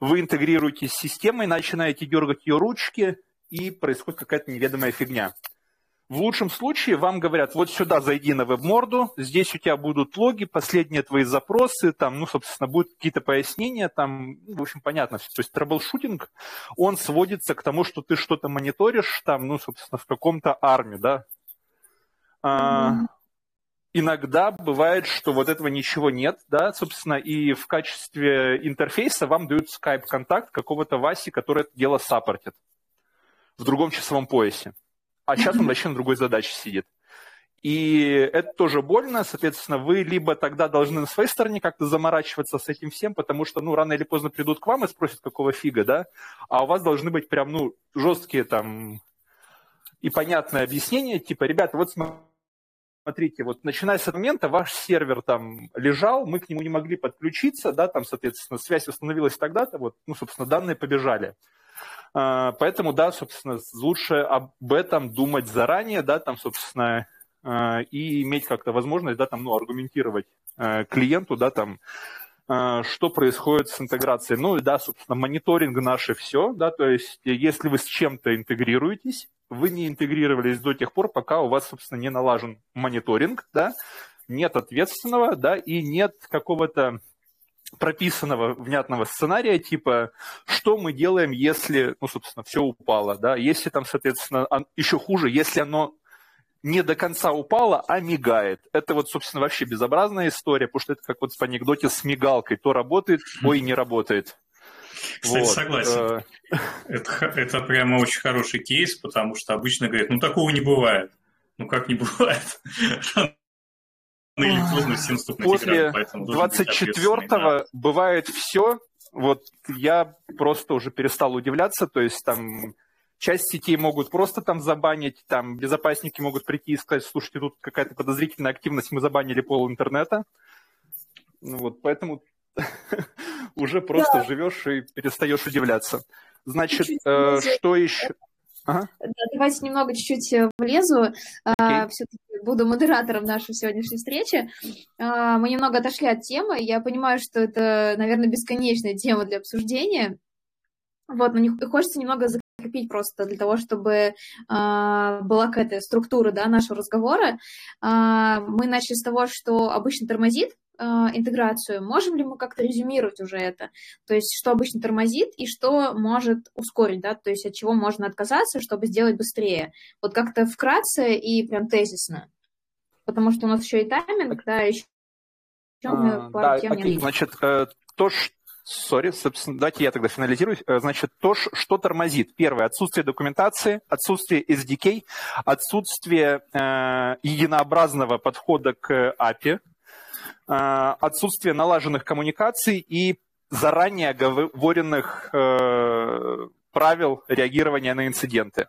вы интегрируетесь с системой, начинаете дергать ее ручки, и происходит какая-то неведомая фигня. В лучшем случае вам говорят, вот сюда зайди на веб-морду, здесь у тебя будут логи, последние твои запросы, там, ну, собственно, будут какие-то пояснения, там, ну, в общем, понятно. То есть troubleshooting, он сводится к тому, что ты что-то мониторишь, там, ну, собственно, в каком-то арме, да, а, иногда бывает, что вот этого ничего нет, да, собственно, и в качестве интерфейса вам дают скайп-контакт какого-то Васи, который это дело саппортит в другом часовом поясе. А сейчас он вообще на другой задаче сидит. И это тоже больно, соответственно, вы либо тогда должны на своей стороне как-то заморачиваться с этим всем, потому что, ну, рано или поздно придут к вам и спросят, какого фига, да, а у вас должны быть прям, ну, жесткие там и понятное объяснение, типа, ребята, вот смотрите, смотрите, вот начиная с этого момента ваш сервер там лежал, мы к нему не могли подключиться, да, там, соответственно, связь установилась тогда-то, вот, ну, собственно, данные побежали. А, поэтому, да, собственно, лучше об этом думать заранее, да, там, собственно, а, и иметь как-то возможность, да, там, ну, аргументировать а, клиенту, да, там, что происходит с интеграцией. Ну и да, собственно, мониторинг наше все, да, то есть если вы с чем-то интегрируетесь, вы не интегрировались до тех пор, пока у вас, собственно, не налажен мониторинг, да, нет ответственного, да, и нет какого-то прописанного внятного сценария, типа, что мы делаем, если, ну, собственно, все упало, да, если там, соответственно, еще хуже, если оно не до конца упало, а мигает. Это вот, собственно, вообще безобразная история, потому что это как вот в анекдоте с мигалкой. То работает, ой, не работает. Кстати, вот. согласен. Э. Это, это прямо очень хороший кейс, потому что обычно говорят, ну такого не бывает. Ну как не бывает? После 24-го бывает все. Вот я просто уже перестал удивляться. То есть там часть сетей могут просто там забанить, там безопасники могут прийти и сказать, слушайте, тут какая-то подозрительная активность, мы забанили пол интернета. Ну вот, поэтому уже просто живешь и перестаешь удивляться. Значит, э, что еще? Ага. Да, давайте немного чуть-чуть э, влезу. Okay. А, Все-таки буду модератором нашей сегодняшней встречи. А, мы немного отошли от темы. Я понимаю, что это, наверное, бесконечная тема для обсуждения. Вот, но не, хочется немного закрепить просто для того, чтобы а, была какая-то структура да, нашего разговора. А, мы начали с того, что обычно тормозит интеграцию, можем ли мы как-то резюмировать уже это? То есть, что обычно тормозит и что может ускорить, да, то есть от чего можно отказаться, чтобы сделать быстрее. Вот как-то вкратце и прям тезисно. Потому что у нас еще и тайминг, да, еще а, да, окей, значит, э, то, что Сори, собственно, давайте я тогда финализирую. Э, значит, то, что тормозит. Первое, отсутствие документации, отсутствие SDK, отсутствие э, единообразного подхода к API, Э, отсутствие налаженных коммуникаций и заранее оговоренных э, правил реагирования на инциденты.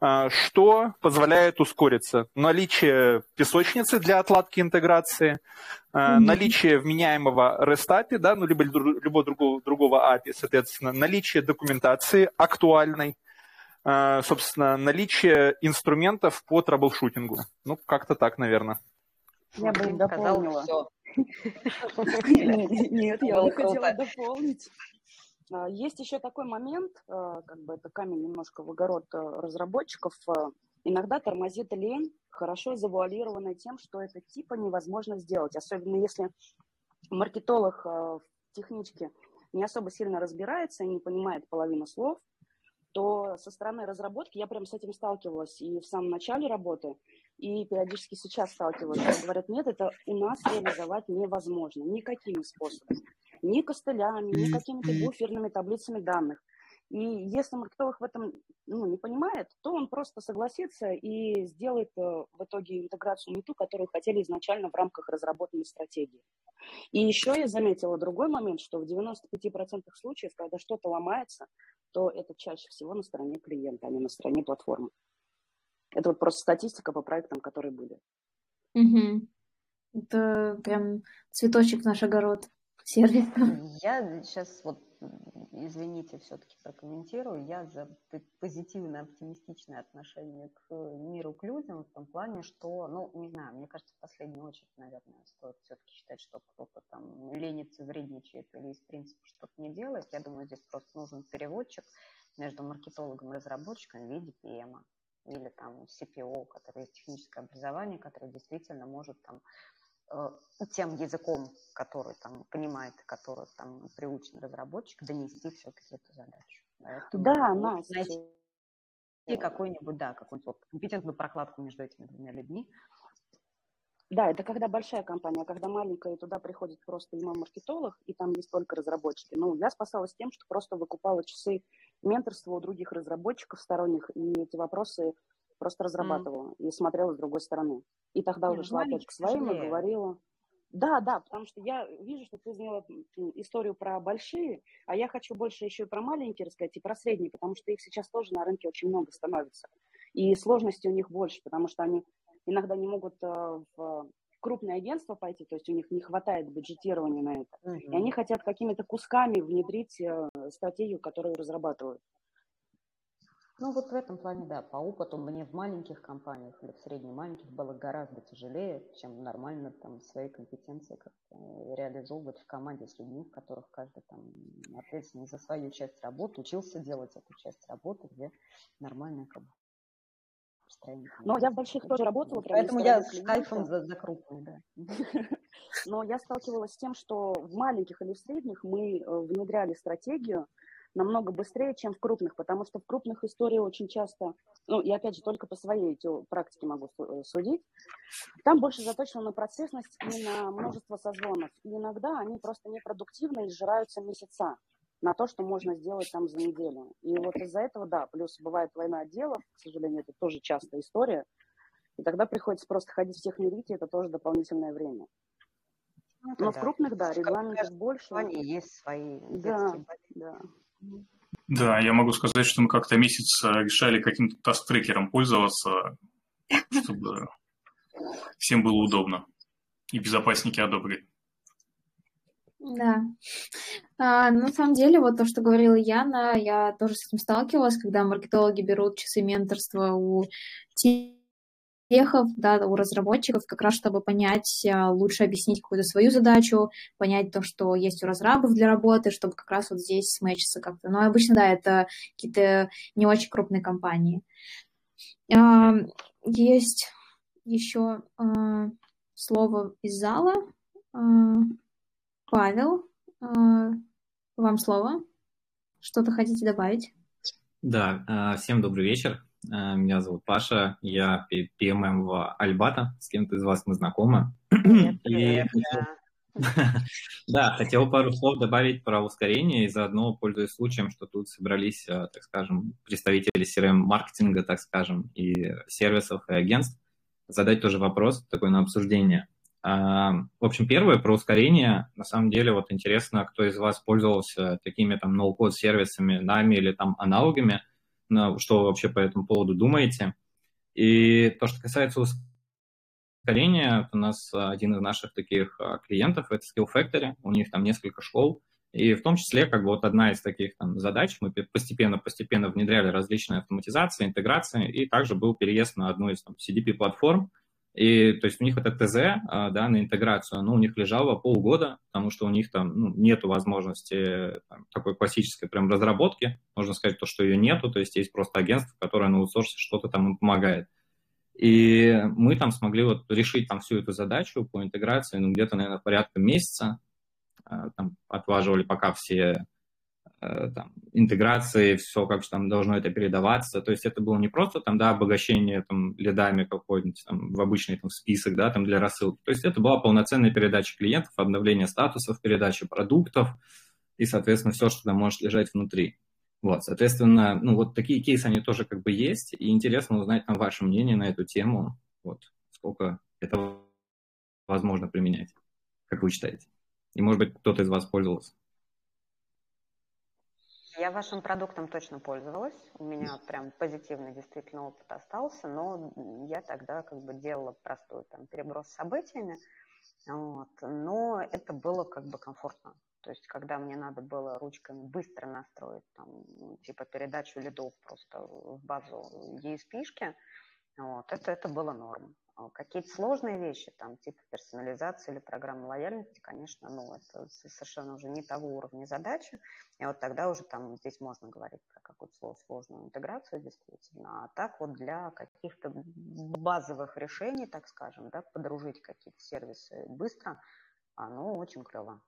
Э, что позволяет ускориться? Наличие песочницы для отладки интеграции, mm-hmm. наличие вменяемого REST API, да, ну, либо любого другого, другого API, соответственно, наличие документации актуальной, собственно, наличие инструментов по траблшутингу. Ну, как-то так, наверное. Я бы дополнила. Все. Нет, я бы хотела дополнить. А, есть еще такой момент, а, как бы это камень немножко в огород а, разработчиков. Иногда тормозит лень, хорошо завуалированная тем, что это типа невозможно сделать. Особенно если маркетолог в техничке не особо сильно разбирается и не понимает половину слов, то со стороны разработки я прям с этим сталкивалась и в самом начале работы, и периодически сейчас сталкиваются. Говорят, нет, это у нас реализовать невозможно никакими способами. Ни костылями, ни какими-то буферными таблицами данных. И если маркетолог в этом ну, не понимает, то он просто согласится и сделает э, в итоге интеграцию не ту, которую хотели изначально в рамках разработанной стратегии. И еще я заметила другой момент, что в 95% случаев, когда что-то ломается, то это чаще всего на стороне клиента, а не на стороне платформы. Это вот просто статистика по проектам, которые были. Угу. Это прям цветочек в наш огород сервис. Я сейчас вот, извините, все-таки прокомментирую. Я за позитивное, оптимистичное отношение к миру, к людям в том плане, что, ну, не знаю, мне кажется, в последнюю очередь, наверное, стоит все-таки считать, что кто-то там ленится, вредничает или из принципа что-то не делает. Я думаю, здесь просто нужен переводчик между маркетологом и разработчиком в виде PM или там CPO, который есть техническое образование, который действительно может там э, тем языком, который там понимает, который там приучен разработчик, донести все-таки эту задачу. Поэтому да, Настя. Найти и какой-нибудь, да, какую-нибудь вот компетентную прокладку между этими двумя людьми. Да, это когда большая компания, а когда маленькая, и туда приходит просто именно маркетолог, и там есть только разработчики. Ну, я спасалась тем, что просто выкупала часы менторства у других разработчиков сторонних, и эти вопросы просто разрабатывала mm. и смотрела с другой стороны. И тогда Нет, уже шла опять к своим и говорила. Да, да, потому что я вижу, что ты сделала историю про большие, а я хочу больше еще и про маленькие рассказать, и про средние, потому что их сейчас тоже на рынке очень много становится. И сложности у них больше, потому что они иногда не могут э, в крупное агентство пойти, то есть у них не хватает бюджетирования на это. Mm-hmm. И они хотят какими-то кусками внедрить э, стратегию, которую разрабатывают. Ну вот в этом плане, да, по опыту мне в маленьких компаниях или в средне-маленьких было гораздо тяжелее, чем нормально там свои компетенции как-то реализовывать в команде с людьми, в которых каждый там ответственный за свою часть работы, учился делать эту часть работы, где нормальная как бы но я в больших тоже работала. Поэтому я с кайфом за, за крупные, да. Но я сталкивалась с тем, что в маленьких или в средних мы э, внедряли стратегию, намного быстрее, чем в крупных, потому что в крупных истории очень часто, ну, и опять же, только по своей практике могу э, судить, там больше заточено на процессность и на множество созвонов. И иногда они просто непродуктивны и сжираются месяца на то, что можно сделать там за неделю. И вот из-за этого, да, плюс бывает война отделов, к сожалению, это тоже частая история, и тогда приходится просто ходить всех мирить, и это тоже дополнительное время. Ну, Но да. в крупных, да, регламентов больше. Они есть свои да, да. Да, я могу сказать, что мы как-то месяц э, решали каким-то таст-трекером пользоваться, чтобы всем было удобно. И безопасники одобрили. Да. А, на самом деле, вот то, что говорила Яна, я тоже с этим сталкивалась, когда маркетологи берут часы менторства у техов, да, у разработчиков, как раз чтобы понять, а, лучше объяснить какую-то свою задачу, понять то, что есть у разрабов для работы, чтобы как раз вот здесь смечиться как-то. Но обычно, да, это какие-то не очень крупные компании. А, есть еще а, слово из зала. Павел, вам слово. Что-то хотите добавить? Да, всем добрый вечер. Э, меня зовут Паша, я PMM в Альбата, с кем-то из вас мы знакомы. Привет, привет, И... да. хотел пару слов добавить про ускорение и заодно, пользуясь случаем, что тут собрались, так скажем, представители CRM-маркетинга, так скажем, и сервисов, и агентств, задать тоже вопрос такой на обсуждение. В общем, первое про ускорение. На самом деле, вот интересно, кто из вас пользовался такими там ноу-код сервисами, нами или там аналогами – что вы вообще по этому поводу думаете. И то, что касается ускорения, у нас один из наших таких а, клиентов – это Skill Factory, у них там несколько школ, и в том числе, как бы вот одна из таких там задач, мы постепенно-постепенно внедряли различные автоматизации, интеграции, и также был переезд на одну из там, CDP-платформ, и то есть у них это ТЗ а, да, на интеграцию, оно у них лежало полгода, потому что у них там ну, нет возможности там, такой классической прям разработки. Можно сказать то, что ее нету, то есть есть просто агентство, которое на аутсорсе что-то там им помогает. И мы там смогли вот решить там всю эту задачу по интеграции, ну, где-то, наверное, порядка месяца. А, там отваживали пока все там, интеграции, все, как же там должно это передаваться. То есть это было не просто там, да, обогащение там лидами какой-нибудь там в обычный там список, да, там для рассылки. То есть это была полноценная передача клиентов, обновление статусов, передача продуктов и, соответственно, все, что там может лежать внутри. Вот, соответственно, ну вот такие кейсы, они тоже как бы есть, и интересно узнать там ваше мнение на эту тему, вот, сколько это возможно применять, как вы считаете. И, может быть, кто-то из вас пользовался. Я вашим продуктом точно пользовалась. У меня прям позитивный действительно опыт остался, но я тогда как бы делала простой там переброс событиями. Вот. Но это было как бы комфортно. То есть, когда мне надо было ручками быстро настроить там, типа передачу лидов просто в базу ESP-шки, вот, это, это было норм. А какие-то сложные вещи, там, типа персонализации или программы лояльности, конечно, ну, это совершенно уже не того уровня задачи. И вот тогда уже там здесь можно говорить про какую-то сложную интеграцию, действительно. А так вот для каких-то базовых решений, так скажем, да, подружить какие-то сервисы быстро, оно очень клево.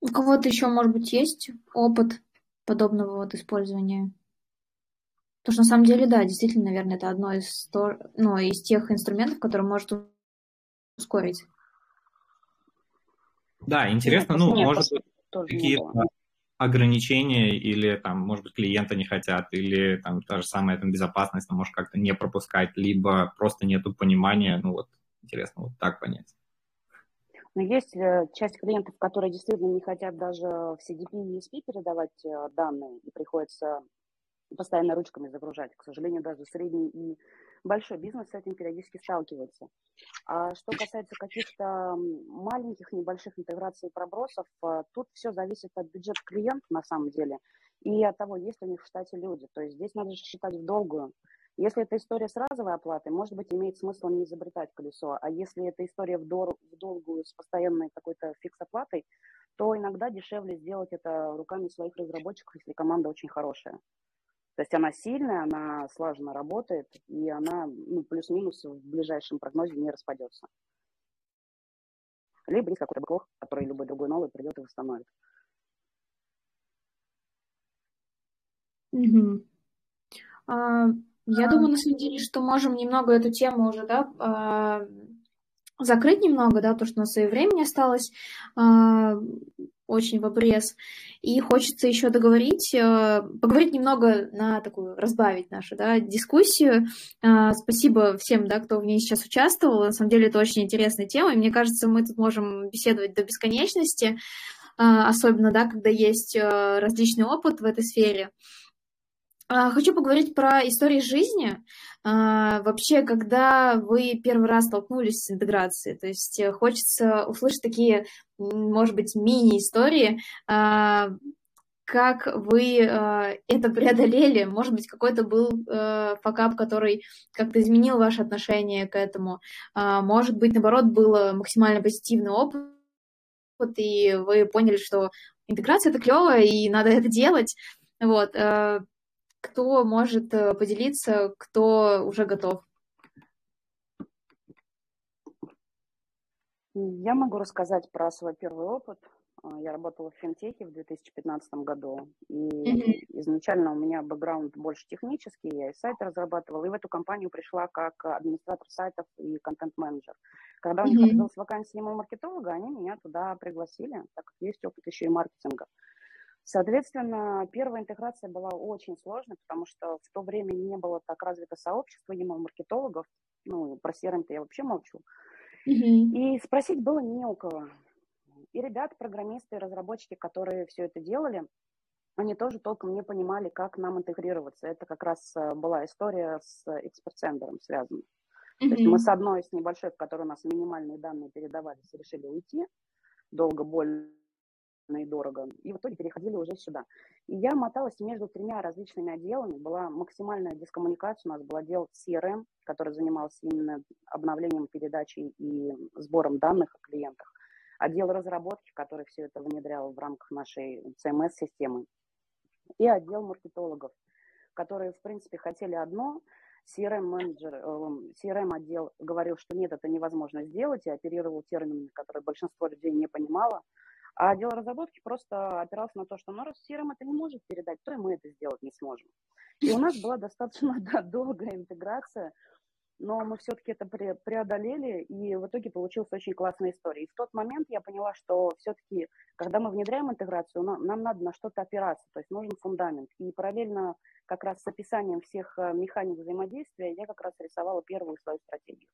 У кого-то еще, может быть, есть опыт подобного вот использования? Потому что на самом деле, да, действительно, наверное, это одно из, то, ну, из тех инструментов, который может ускорить. Да, интересно, ну, Нет, может быть, какие-то ограничения или там, может быть, клиента не хотят, или там та же самая там, безопасность, там, может как-то не пропускать, либо просто нету понимания, ну вот, интересно вот так понять. Но есть э, часть клиентов, которые действительно не хотят даже в CDP и ESP передавать э, данные, и приходится постоянно ручками загружать. К сожалению, даже средний и большой бизнес с этим периодически сталкивается. А что касается каких-то маленьких, небольших интеграций и пробросов, э, тут все зависит от бюджета клиента на самом деле. и от того, есть ли у них в штате люди. То есть здесь надо же считать в долгую. Если это история с разовой оплатой, может быть, имеет смысл не изобретать колесо. А если это история в, дор- в долгую с постоянной какой-то фикс-оплатой, то иногда дешевле сделать это руками своих разработчиков, если команда очень хорошая. То есть она сильная, она слаженно работает, и она ну, плюс-минус в ближайшем прогнозе не распадется. Либо есть какой-то бэклог, который любой другой новый придет и восстановит. Угу. А, я думаю, на самом деле, что можем немного эту тему уже, да, а, закрыть немного, да, потому что у нас и времени осталось а, очень в обрез. И хочется еще договорить, а, поговорить немного на такую, разбавить нашу, да, дискуссию. А, спасибо всем, да, кто в ней сейчас участвовал. На самом деле это очень интересная тема, и мне кажется, мы тут можем беседовать до бесконечности, а, особенно, да, когда есть различный опыт в этой сфере. А, хочу поговорить про истории жизни. А, вообще, когда вы первый раз столкнулись с интеграцией, то есть э, хочется услышать такие, может быть, мини-истории, а, как вы это преодолели, может быть, какой-то был э, факап, который как-то изменил ваше отношение к этому, может быть, наоборот, был максимально позитивный опыт, и вы поняли, что интеграция это клево, и надо это делать. Вот. Кто может э, поделиться, кто уже готов? Я могу рассказать про свой первый опыт. А, я работала в финтехе в 2015 году, и mm-hmm. изначально у меня бэкграунд больше технический, я и сайт разрабатывала, и в эту компанию пришла как администратор сайтов и контент-менеджер. Когда у них mm-hmm. открылась вакансия маркетолога, они меня туда пригласили, так как есть опыт еще и маркетинга. Соответственно, первая интеграция была очень сложной, потому что в то время не было так развито сообщество email-маркетологов, ну, про CRM-то я вообще молчу, mm-hmm. и спросить было не у кого. И ребята, программисты, разработчики, которые все это делали, они тоже толком не понимали, как нам интегрироваться. Это как раз э, была история с эксперт-центром связана. Mm-hmm. То есть мы с одной, с небольшой, в которой у нас минимальные данные передавались, решили уйти. Долго, больно и дорого. И в итоге переходили уже сюда. И я моталась между тремя различными отделами. Была максимальная дискоммуникация. У нас был отдел CRM, который занимался именно обновлением передачи и сбором данных о клиентах. Отдел разработки, который все это внедрял в рамках нашей CMS-системы. И отдел маркетологов, которые, в принципе, хотели одно, CRM-менеджер, CRM-отдел говорил, что нет, это невозможно сделать, и оперировал терминами, которые большинство людей не понимало. А отдел разработки просто опирался на то, что ну, раз CRM это не может передать, то и мы это сделать не сможем. И у нас была достаточно да, долгая интеграция, но мы все-таки это пре преодолели, и в итоге получилась очень классная история. И в тот момент я поняла, что все-таки, когда мы внедряем интеграцию, нам, нам надо на что-то опираться, то есть нужен фундамент. И параллельно как раз с описанием всех э, механик взаимодействия я как раз рисовала первую свою стратегию.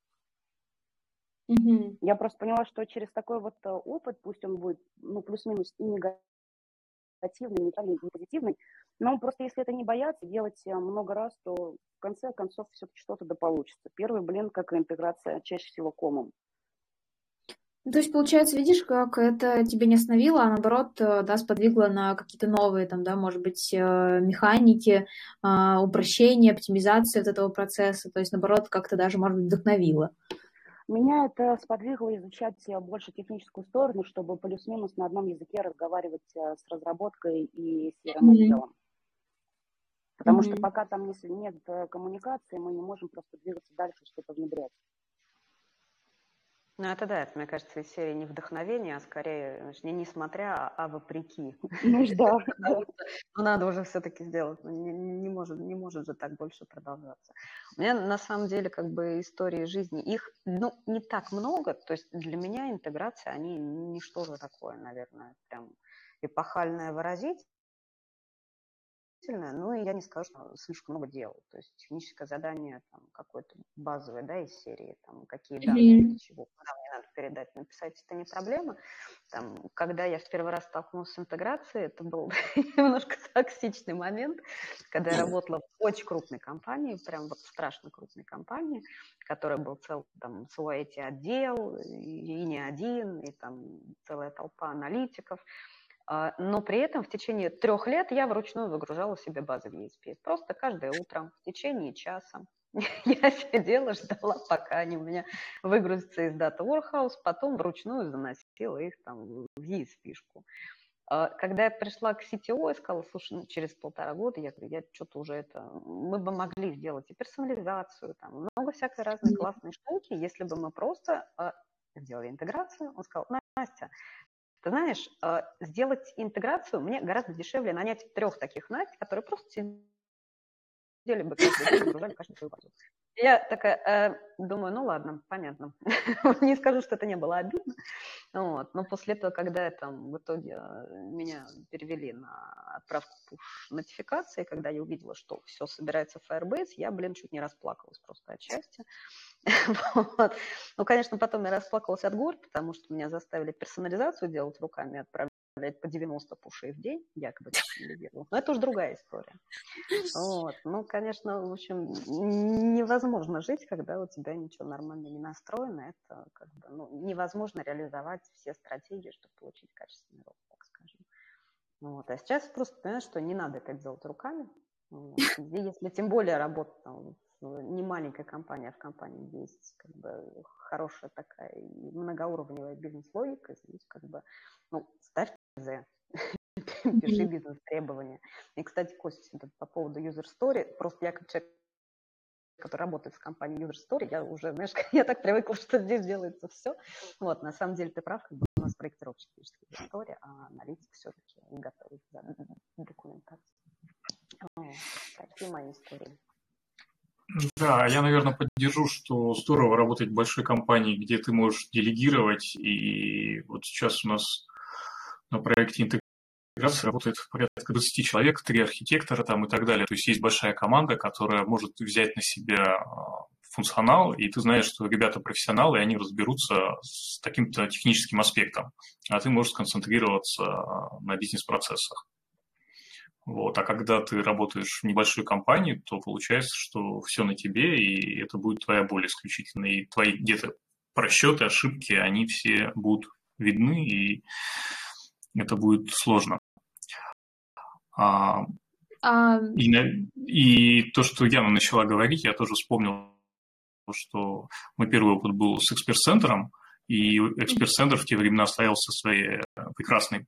Угу. Я просто поняла, что через такой вот э, опыт, пусть он будет, ну, плюс-минус и негативный, нейтральный, и позитивный, но просто если это не бояться, делать э, много раз, то в конце концов все-таки что-то да получится. Первый блин, как интеграция, чаще всего комом. Ну, то есть, получается, видишь, как это тебя не остановило, а наоборот, э, да, сподвигло на какие-то новые, там, да, может быть, механики, а, упрощение, оптимизация вот этого процесса, то есть, наоборот, как-то даже, может быть, вдохновило. Меня это сподвигло изучать больше техническую сторону, чтобы плюс-минус на одном языке разговаривать э, с разработкой и с CRM-отделом. Потому mm-hmm. что пока там нет э, коммуникации, мы не можем просто двигаться дальше, что-то внедрять. Ну, это да, это, мне кажется, из серии не вдохновение, а скорее не несмотря, а, а вопреки. Ну, да. Ну, надо уже все-таки сделать. Ну, не, не, может, не может же так больше продолжаться. У меня на самом деле как бы истории жизни, их ну, не так много, то есть для меня интеграция, они ничто же такое, наверное, прям эпохальное выразить ну и я не скажу, что слишком много дел. То есть техническое задание там какое-то базовое, да, из серии, там, какие данные, для чего, куда мне надо передать, написать, это не проблема. Там, когда я в первый раз столкнулась с интеграцией, это был немножко токсичный момент, когда я работала в очень крупной компании, прям вот страшно крупной компании, которая был цел, там, свой эти отдел, и не один, и там целая толпа аналитиков. А, но при этом в течение трех лет я вручную выгружала себе базы в ESP. Просто каждое утро в течение часа я сидела, ждала, пока они у меня выгрузятся из Data Warehouse, потом вручную заносила их там в ESP-шку. А, когда я пришла к CTO и сказала, слушай, ну, через полтора года, я говорю, я что-то уже это, мы бы могли сделать и персонализацию, там, много всякой разной классной штуки, если бы мы просто э, сделали интеграцию. Он сказал, Настя, ты знаешь, э, сделать интеграцию мне гораздо дешевле нанять трех таких Настя, которые просто сидели бы каждый день, каждую свою базу. Я такая э, думаю, ну ладно, понятно. не скажу, что это не было обидно. Вот. Но после этого, когда я там в итоге э, меня перевели на отправку push-нотификации, когда я увидела, что все собирается в Firebase, я, блин, чуть не расплакалась просто от счастья. вот. Ну, конечно, потом я расплакалась от горя, потому что меня заставили персонализацию делать руками, отправить отправлять по 90 пушей в день, якобы. Но это уже другая история. Вот. Ну, конечно, в общем, невозможно жить, когда у тебя ничего нормально не настроено. Это как бы, ну, невозможно реализовать все стратегии, чтобы получить качественный рост, так скажем. Вот. А сейчас просто понимаешь, что не надо это делать руками. Вот. Если тем более работать там, не маленькая компания, а в компании, есть как бы хорошая такая многоуровневая бизнес-логика, здесь как бы, ну, ставь ТЗ, пиши бизнес-требования. И, кстати, Костя, по поводу user story, просто я как человек, который работает в компании User Story, я уже, знаешь, я так привыкла, что здесь делается все. Вот, на самом деле ты прав, как бы у нас проектировщик пишет User Story, а аналитик все-таки готовит документацию. Такие мои истории. Да, я, наверное, поддержу, что здорово работать в большой компании, где ты можешь делегировать. И вот сейчас у нас на проекте интеграции работает порядка 20 человек, три архитектора там и так далее. То есть есть большая команда, которая может взять на себя а, функционал, и ты знаешь, что ребята профессионалы, и они разберутся с таким-то техническим аспектом, а ты можешь сконцентрироваться а, на бизнес-процессах. Вот. А когда ты работаешь в небольшой компании, то получается, что все на тебе, и это будет твоя боль исключительно. И твои где-то просчеты, ошибки, они все будут видны, и это будет сложно. А, а... И, и то, что Яна начала говорить, я тоже вспомнил, что мой первый опыт был с эксперт-центром, и эксперт-центр в те времена стоялся своей прекрасной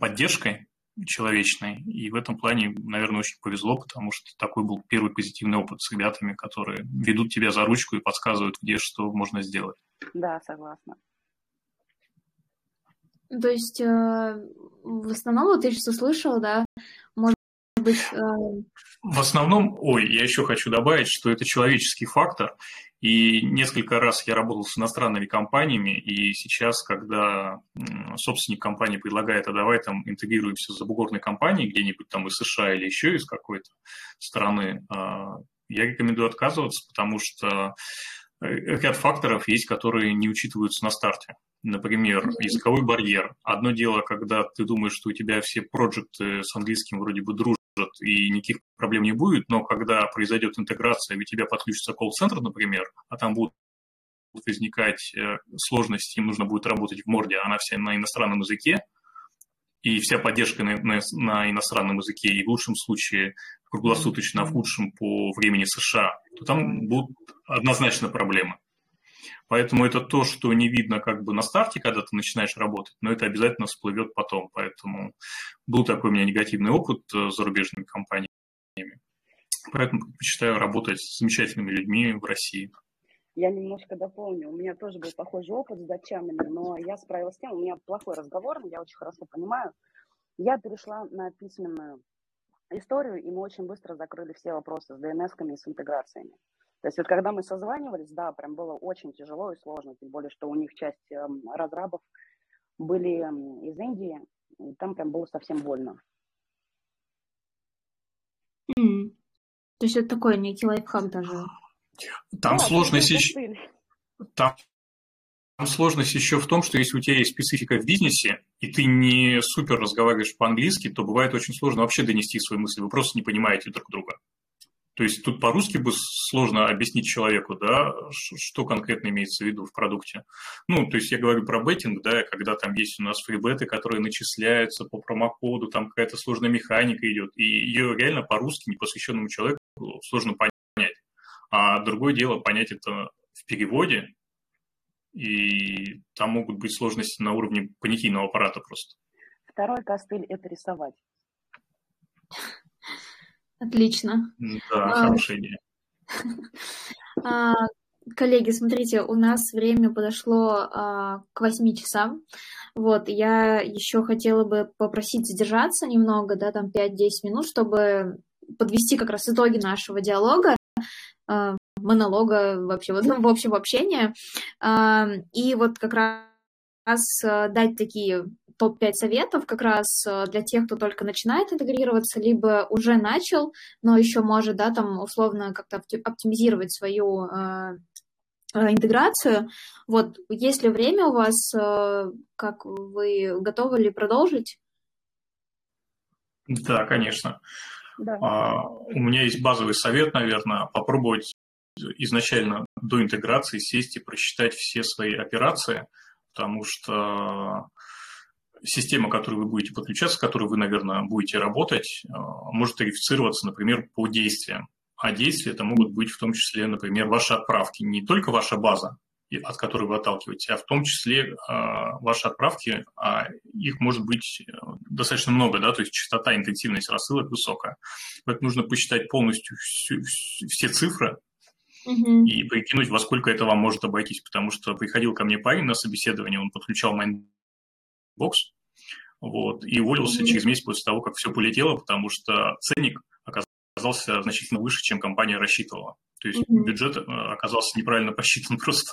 поддержкой, человечной. И в этом плане, наверное, очень повезло, потому что такой был первый позитивный опыт с ребятами, которые ведут тебя за ручку и подсказывают, где что можно сделать. Да, согласна. То есть, э, в основном, вот ты сейчас услышала, да, может быть... Э... В основном, ой, я еще хочу добавить, что это человеческий фактор, и несколько раз я работал с иностранными компаниями, и сейчас, когда собственник компании предлагает, а давай там интегрируемся с забугорной компанией где-нибудь там из США или еще из какой-то страны, а, я рекомендую отказываться, потому что э, ряд факторов есть, которые не учитываются на старте. Например, языковой барьер. Одно дело, когда ты думаешь, что у тебя все проекты с английским вроде бы дружат, и никаких проблем не будет, но когда произойдет интеграция, и у тебя подключится колл-центр, например, а там будут возникать э, сложности, им нужно будет работать в морде, а она вся на иностранном языке, и вся поддержка на, на, на иностранном языке, и в лучшем случае круглосуточно, а в худшем по времени США, то там будут однозначно проблемы. Поэтому это то, что не видно как бы на старте, когда ты начинаешь работать, но это обязательно всплывет потом. Поэтому был такой у меня негативный опыт э, с зарубежными компаниями. Поэтому предпочитаю работать с замечательными людьми в России. Я немножко дополню. У меня тоже был похожий опыт с датчанами, но я справилась с тем, у меня плохой разговор, я очень хорошо понимаю. Я перешла на письменную историю, и мы очень быстро закрыли все вопросы с DNS-ками и с интеграциями. То есть вот когда мы созванивались, да, прям было очень тяжело и сложно, тем более, что у них часть э, разрабов были из Индии, и там прям было совсем больно. Mm. То есть это такой некий лайфхак даже. Там да, сложность еще... Там, сложность еще в том, что если у тебя есть специфика в бизнесе, и ты не супер разговариваешь по-английски, то бывает очень сложно вообще донести свою мысль. Вы просто не понимаете друг друга. То есть тут по-русски бы сложно объяснить человеку, да, что конкретно имеется в виду в продукте. Ну, то есть я говорю про беттинг, да, когда там есть у нас фрибеты, которые начисляются по промокоду, там какая-то сложная механика идет, и ее реально по-русски непосвященному человеку сложно понять. А другое дело понять это в переводе, и там могут быть сложности на уровне понятийного аппарата просто. Второй костыль – это рисовать. Отлично. Да, а, хорошая идея. А, коллеги, смотрите, у нас время подошло а, к 8 часам. Вот, я еще хотела бы попросить задержаться немного, да, там 5-10 минут, чтобы подвести как раз итоги нашего диалога, монолога вообще, вот, в общем общения. А, и вот как раз а, дать такие топ-5 советов как раз для тех, кто только начинает интегрироваться, либо уже начал, но еще может, да, там условно как-то оптимизировать свою интеграцию. Вот, есть ли время у вас, как вы готовы ли продолжить? Да, конечно. Да. А, у меня есть базовый совет, наверное, попробовать изначально до интеграции сесть и просчитать все свои операции, потому что система, к которой вы будете подключаться, с которой вы, наверное, будете работать, э, может тарифицироваться, например, по действиям. А действия это могут быть в том числе, например, ваши отправки. Не только ваша база, от которой вы отталкиваетесь, а в том числе э, ваши отправки, а их может быть э, достаточно много, да, то есть частота, интенсивность рассылок высокая. Поэтому нужно посчитать полностью всю, все цифры, uh-huh. и прикинуть, во сколько это вам может обойтись, потому что приходил ко мне парень на собеседование, он подключал Mind бокс, вот, и уволился mm-hmm. через месяц после того, как все полетело, потому что ценник оказался значительно выше, чем компания рассчитывала. То есть mm-hmm. бюджет э, оказался неправильно посчитан просто.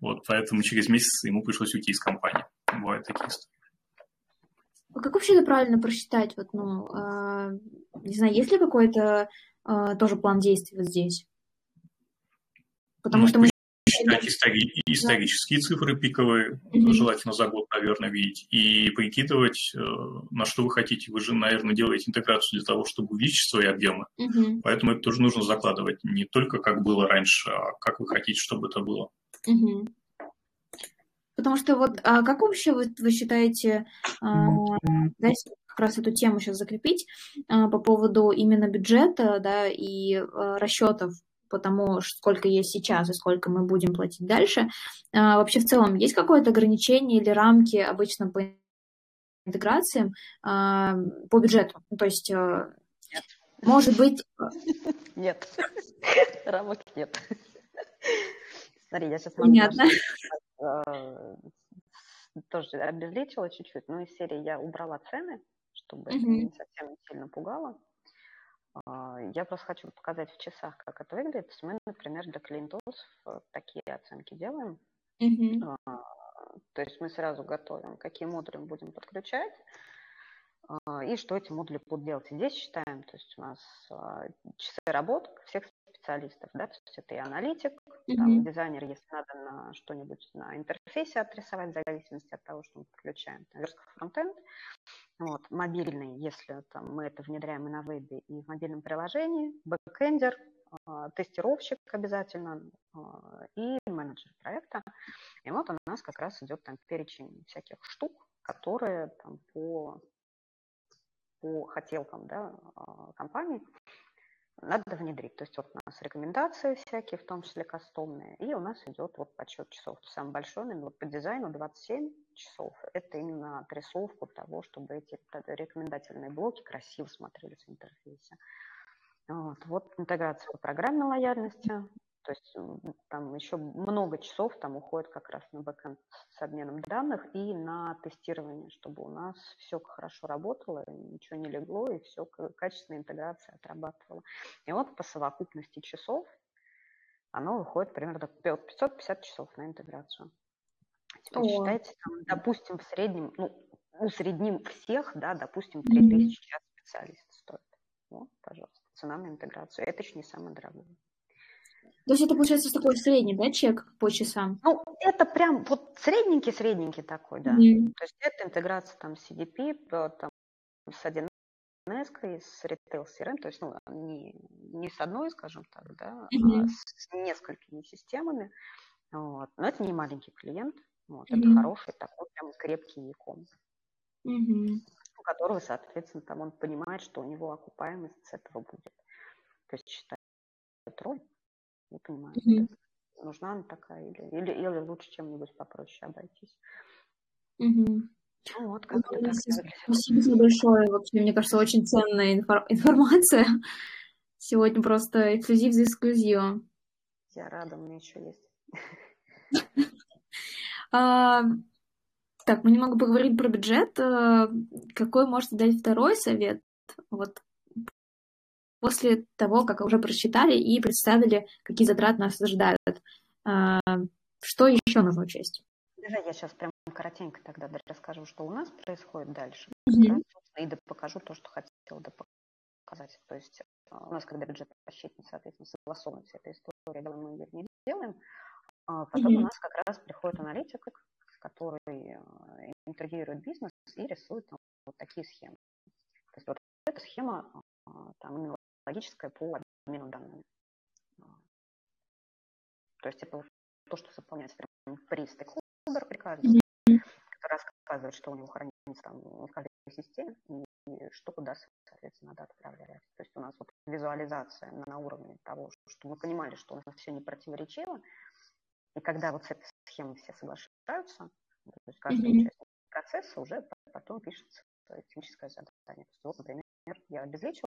Вот, поэтому через месяц ему пришлось уйти из компании. Бывают такие истории. А как вообще это правильно просчитать? Вот, ну, э, не знаю, есть ли какой-то э, тоже план действий вот здесь? Потому ну, что мы считать истори- исторические цифры пиковые, mm-hmm. желательно за год, наверное, видеть, и прикидывать, э, на что вы хотите. Вы же, наверное, делаете интеграцию для того, чтобы увеличить свои объемы. Mm-hmm. Поэтому это тоже нужно закладывать не только как было раньше, а как вы хотите, чтобы это было. Mm-hmm. Потому что вот а как вообще вы, вы считаете, а, дайте как раз эту тему сейчас закрепить а, по поводу именно бюджета, да, и а, расчетов по тому, сколько есть сейчас и сколько мы будем платить дальше. А, вообще в целом есть какое-то ограничение или рамки обычно по интеграциям а, по бюджету? Ну, то есть, нет. может быть... Нет, рамок нет. Смотри, я сейчас могу Понятно. Э, тоже обезличила чуть-чуть, но из серии я убрала цены, чтобы это не совсем сильно пугало. А, я просто хочу показать в часах, как это выглядит. Мы, например, для клиентов э, такие оценки делаем. Mm-hmm. То есть мы сразу готовим, какие модули мы будем подключать а, и что эти модули будут делать. Здесь считаем, то есть у нас часы работы всех специалистов, да, то есть это и аналитик, mm-hmm. там, дизайнер, если надо на что-нибудь на интерфейсе отрисовать, в зависимости от того, что мы подключаем, там, фронтенд, вот, мобильный, если там, мы это внедряем и на вебе, и в мобильном приложении, бэкэндер, а, тестировщик обязательно а, и менеджер проекта. И вот у нас как раз идет там перечень всяких штук, которые там по, по хотелкам да, а, компании надо внедрить. То есть вот у нас рекомендации всякие, в том числе кастомные, и у нас идет вот подсчет часов. Самый большой, вот по дизайну 27 часов. Это именно отрисовку того, чтобы эти рекомендательные блоки красиво смотрелись в интерфейсе. Вот, вот интеграция по программной лояльности, то есть там еще много часов там уходит как раз на бэкэнд с обменом данных и на тестирование, чтобы у нас все хорошо работало, ничего не легло, и все качественная интеграция отрабатывала. И вот по совокупности часов оно выходит примерно 550 часов на интеграцию. Теперь О. считайте, там, допустим, в среднем, ну, усредним всех, да, допустим, 3000 mm-hmm. час специалист стоит. Вот, пожалуйста, цена на интеграцию. Это еще не самое дорогое. То есть это получается такой средний, да, чек по часам? Ну, это прям вот средненький-средненький такой, да. Mm-hmm. То есть это интеграция там CDP, там с 1 DNS, с Retail CRM, то есть ну, не, не с одной, скажем так, да, mm-hmm. а с несколькими системами. Вот. Но это не маленький клиент, вот, mm-hmm. это хороший такой прям крепкий яком, mm-hmm. у которого, соответственно, там он понимает, что у него окупаемость с этого будет. То есть считает роль и понимает, mm-hmm. нужна она такая или, или, или лучше чем-нибудь попроще обойтись. Mm-hmm. Ну, вот как ну, Спасибо тебе большое. Вообще, мне кажется, очень ценная инфор- информация. Сегодня просто эксклюзив за эксклюзивом. Я рада, у меня еще есть. А, так, мы немного поговорили про бюджет. А, какой можете дать второй совет? Вот после того, как уже просчитали и представили, какие затраты нас ожидают. А, что еще нужно учесть? Давай я сейчас прям коротенько тогда расскажу, что у нас происходит дальше. Mm-hmm. Да, и показаю то, что хотела показать. То есть у нас, когда бюджет рассчитан, соответственно, согласован вся эта история, делаем мы ее не делаем, а потом mm-hmm. у нас как раз приходит аналитик, который э, интервьюирует бизнес и рисует там, вот такие схемы. То есть вот эта схема а, там именно логическая по обмену данными. То есть это то, что заполняется прямо при стейкхолдер, при каждом, mm-hmm. который рассказывает, что у него хранится там в каждой системе и что куда, соответственно, надо отправлять. То есть у нас вот визуализация на уровне того, что мы понимали, что у нас все не противоречиво, и когда вот с этой схемой все соглашаются, то есть каждый mm-hmm. участник процесса уже потом пишется техническое задание. То есть, вот, например, я обезличила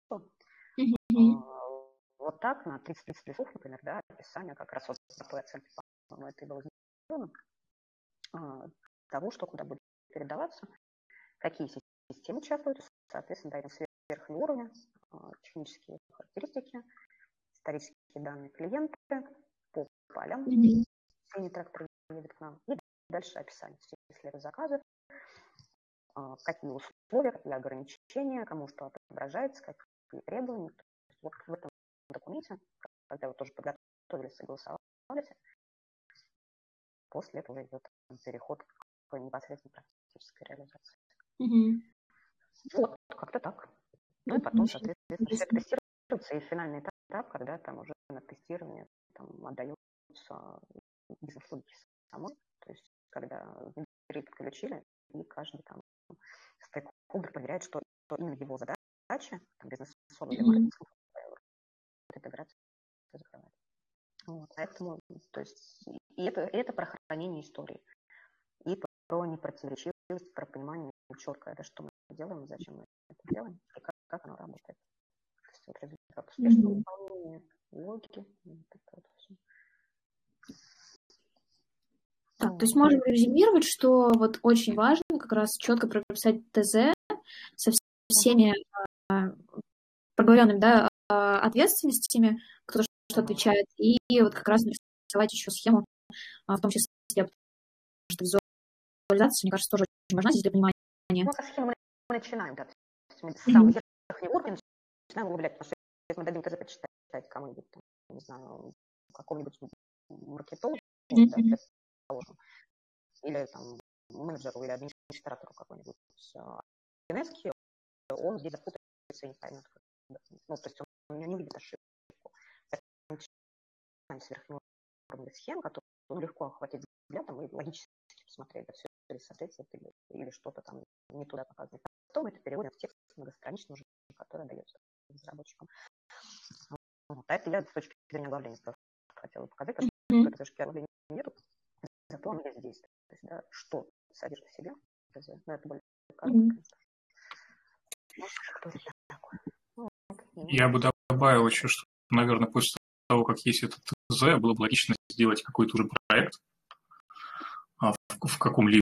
так на 30 30 листов, например, да, описание как раз вот такой оценки, по-моему, это и было сделано, а, того, что куда будет передаваться, какие системы участвуют, соответственно, даем верхний уровня, а, технические характеристики, исторические данные клиента по полям, mm-hmm синий трактор едет к нам. И дальше описание, если заказы, а, какие условия, какие ограничения, кому что отображается, какие требования. Вот в этом документе, когда вы тоже подготовились, согласовали, после этого уже идет переход к непосредственно практической реализации. Вот, как-то так. Ну и потом, соответственно, все тестируется, и финальный этап, когда там уже на тестирование там, отдаются бизнес-логики самой, то есть когда внутри подключили, и каждый там стейкхолдер проверяет, что, что именно его задача, там, бизнес-особо или маркетинг, интеграция закрывает. Вот, поэтому, то есть, и это, и это про хранение истории, и про непротиворечивость, про понимание четкое, да, что мы делаем, зачем мы это делаем, и как, как оно работает. То есть вот результат успешного mm-hmm. выполнения, логики, вот это вот все. Так, то есть можем резюмировать, что вот очень важно как раз четко прописать ТЗ со всеми э, проговоренными да, а, ответственностями, кто что отвечает, и вот как раз нарисовать еще схему, а, в том числе, потому что визуализация, мне кажется, тоже очень важна здесь для понимания. Ну, схемы мы начинаем, да, мы с самого верхнего уровня начинаем углублять, потому что если мы дадим ТЗ почитать кому-нибудь, не знаю, какому-нибудь маркетологу, mm-hmm. да, предположим, или там менеджеру или администратору какой-нибудь DNS, он здесь запутается и не поймет. Ну, то есть он не увидит ошибку. Начинаем с верхнего уровня схем, которые ну, легко охватить взглядом и логически посмотреть, да, все ли соответствует или, или что-то там не туда показывает. Потом это переводим в текст многостраничный уже, который дается разработчикам. Вот. А это я с точки зрения оглавления просто хотела показать, потому что mm-hmm. точки оглавления нету, зато оно есть здесь. То есть, да, что содержит в себе, ну, это более mm-hmm. Я бы добавил еще, что, наверное, после того, как есть этот ТЗ, было бы логично сделать какой-то уже проект а, в, в каком-либо,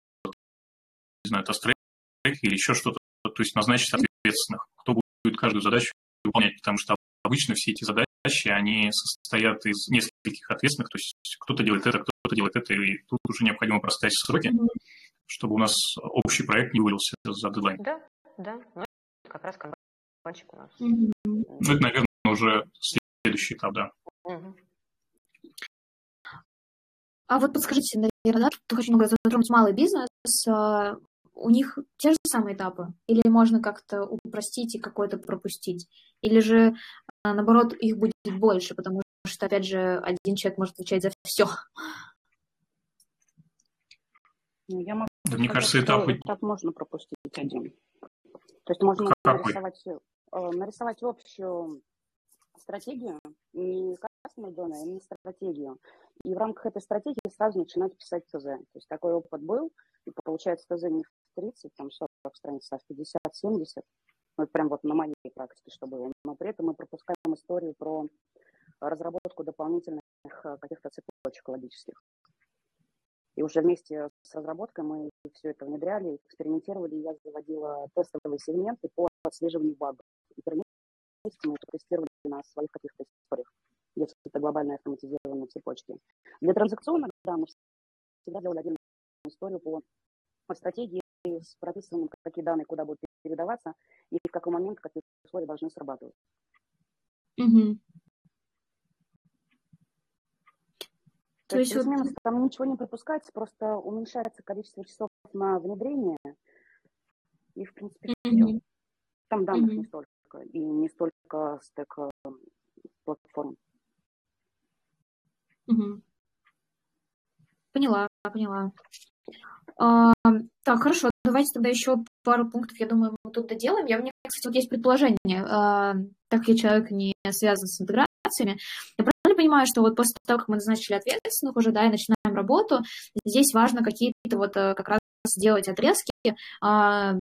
не знаю, тестрейке или еще что-то, то есть назначить ответственных, кто будет каждую задачу выполнять, потому что обычно все эти задачи, они состоят из нескольких ответственных, то есть кто-то делает это, кто-то делает это, и тут уже необходимо проставить сроки, чтобы у нас общий проект не вылился за дедлайн. Да, да, ну, как раз канбанчик у нас. Ну, это, наверное, уже следующий этап, да. А вот подскажите, наверное, да, тут хочу много затронуть малый бизнес. А, у них те же самые этапы? Или можно как-то упростить и какой-то пропустить? Или же, а, наоборот, их будет больше, потому что, опять же, один человек может отвечать за все? Ну, я могу да, мне сказать, кажется, что этапы... этап можно пропустить один. То есть можно Какой? нарисовать, э, нарисовать общую стратегию, не customer journey, а именно стратегию. И в рамках этой стратегии сразу начинать писать ТЗ. То есть такой опыт был, и получается ТЗ не в 30, там 40 страниц, а в 50-70. Ну, это прям вот на моей практике, что было. Но при этом мы пропускаем историю про разработку дополнительных э, каких-то цепочек логических. И уже вместе с разработкой мы все это внедряли, экспериментировали. Я заводила тестовые сегменты по отслеживанию багов. И мы тестировали на своих каких-то историях, если это глобальные автоматизированные цепочки. Для транзакционных, да, мы всегда делали отдельную историю по стратегии с прописанным, какие данные куда будут передаваться и в какой момент какие условия должны срабатывать. Мгм. То, То есть есть вот... там ничего не пропускается, просто уменьшается количество часов на внедрение, и, в принципе, все. Мгм. Там данных не Мгм. Столько, и не столько стек э, платформ. Мгм. Поняла, поняла. А, так, хорошо, давайте тогда еще пару пунктов, я думаю, мы тут доделаем. Я, у меня, кстати, вот есть предположение, а, так как я человек не связан с интеграциями, я правильно понимаю, что вот после того, как мы назначили ответственных уже, да, и начинаем работу, здесь важно какие-то вот э, как раз сделать отрезки, а,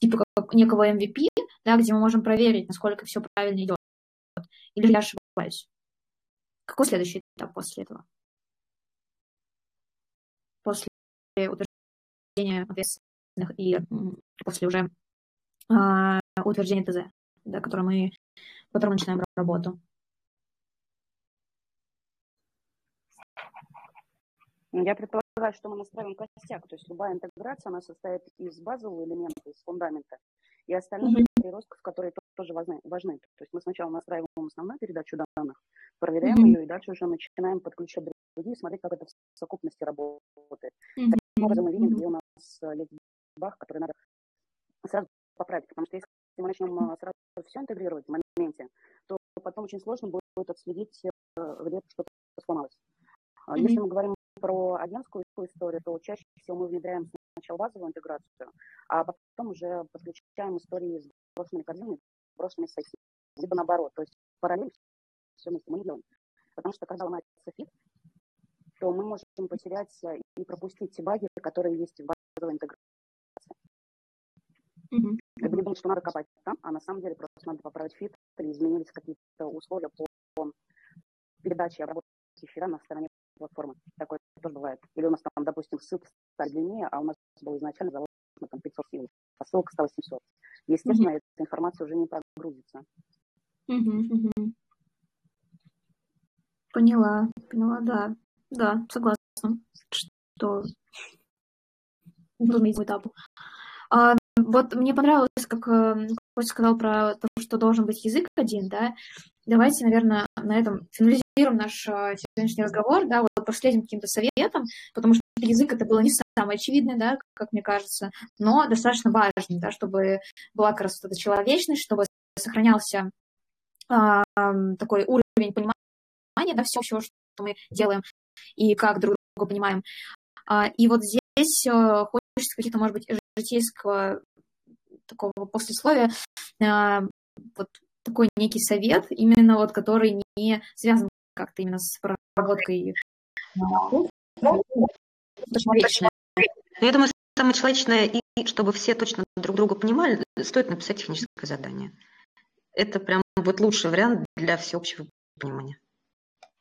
типа как некого MVP, да, где мы можем проверить, насколько все правильно идет. Или я ошибаюсь? Какой следующий этап после этого? После утверждения ответственных и после уже а, утверждения ТЗ, да, которое мы, в котором мы начинаем работу. Я предполагаю, что мы настраиваем костяк, то есть любая интеграция, она состоит из базового элемента, из фундамента, и остальных Мгм. переростков, которые то- тоже важны, важны. То есть мы сначала настраиваем основную передачу данных, проверяем Мгм. ее, и дальше уже начинаем подключать другие, смотреть, как это в совокупности работает. Таким образом мы видим, где у нас э, есть баг, который надо сразу поправить, потому что если мы начнем э, сразу все интегрировать в моменте, то потом очень сложно будет отследить, э, где что-то сломалось. А Если мы говорим про агентскую историю, то чаще всего мы внедряем сначала базовую интеграцию, а потом уже подключаем истории с брошенными корзинами, брошенными сессиями, либо наоборот. То есть параллельно все вместе мы делаем. Потому что когда ломается фид, то мы можем потерять э, и пропустить те баги, которые есть в базовой интеграции. Мгм. Как бы не думать, что надо копать там, а на самом деле просто надо поправить фид, или изменились какие-то условия по передаче и обработке эфира на стороне платформы. Такое тоже бывает. Или у нас там, допустим, ссылка стали длиннее, а у нас было изначально заложено там 500 сил, а ссылка стала 700. Естественно, эта информация уже не прогрузится. Мгм. Поняла, поняла, да. Да, согласна, что нужно идти этапу. А, вот мне понравилось, как э, Костя сказал про то, что должен быть язык один, да. Давайте, наверное, на этом финализируем наш э, сегодняшний разговор, да, вот последним каким-то советом, потому что язык это было не самое очевидное, да, как мне кажется, но достаточно важный, да, чтобы была как раз эта человечность, чтобы сохранялся а, такой уровень понимания, да, всего, что мы делаем и как друг друга понимаем. А, и вот здесь э, хочется каких-то, может быть, житейского такого послесловия, а, вот такой некий совет, именно вот который не связан как-то именно с проработкой человечное. Ну, я думаю, самое человечное, и чтобы все точно друг друга понимали, стоит написать техническое задание. Это прям вот лучший вариант для всеобщего понимания.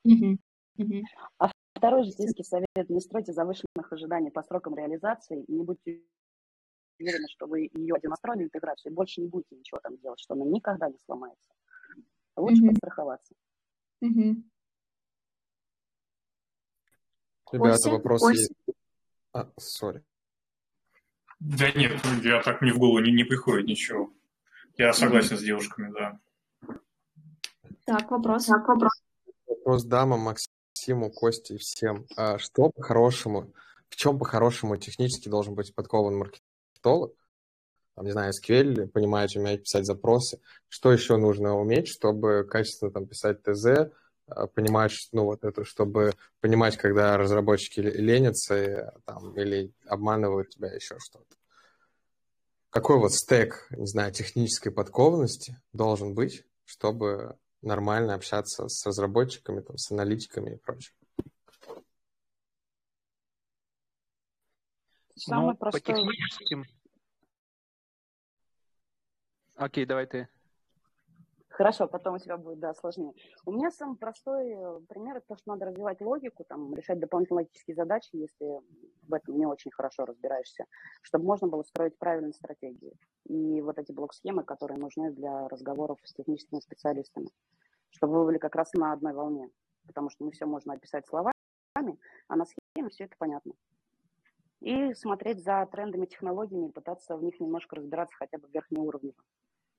Мгм. Мгм. А второй житейский совет – не стройте завышенных ожиданий по срокам реализации и не будьте уверены, что вы ее один настроили интеграцию, и больше не будете ничего там делать, что она никогда не сломается. Лучше Мгм. подстраховаться. Мгм. Ребята, вопрос есть. А, сори. Да нет, я так мне в голову не, не приходит ничего. Я согласен с девушками, да. Так, вопрос. Так, вопрос. Вопрос дамам, Максиму, Косте и всем. А что по-хорошему, в чем по-хорошему технически должен быть подкован маркетолог? Маркетолог, там, не знаю, SQL, понимаешь, уметь писать запросы. Что еще нужно уметь, чтобы качественно там писать ТЗ, а, понимать, ну, вот это, чтобы понимать, когда разработчики ленятся там, или обманывают тебя, еще что-то. Какой вот стек, не знаю, технической подкованности должен быть, чтобы нормально общаться с разработчиками, там, с аналитиками и прочим? Самый ну, простой... по техническим... Окей, давай ты. Хорошо, потом у тебя будет, да, сложнее. У меня самый простой э, пример, это то, что надо развивать логику, там, решать дополнительные логические задачи, если в этом не очень хорошо разбираешься, чтобы можно было строить правильные стратегии. И вот эти блок-схемы, которые нужны для разговоров с техническими специалистами, чтобы вы были как раз на одной волне, потому что не все можно описать словами, а на схеме все это понятно. И смотреть за трендами, технологиями, пытаться в них немножко разбираться хотя бы верхнеуровнево.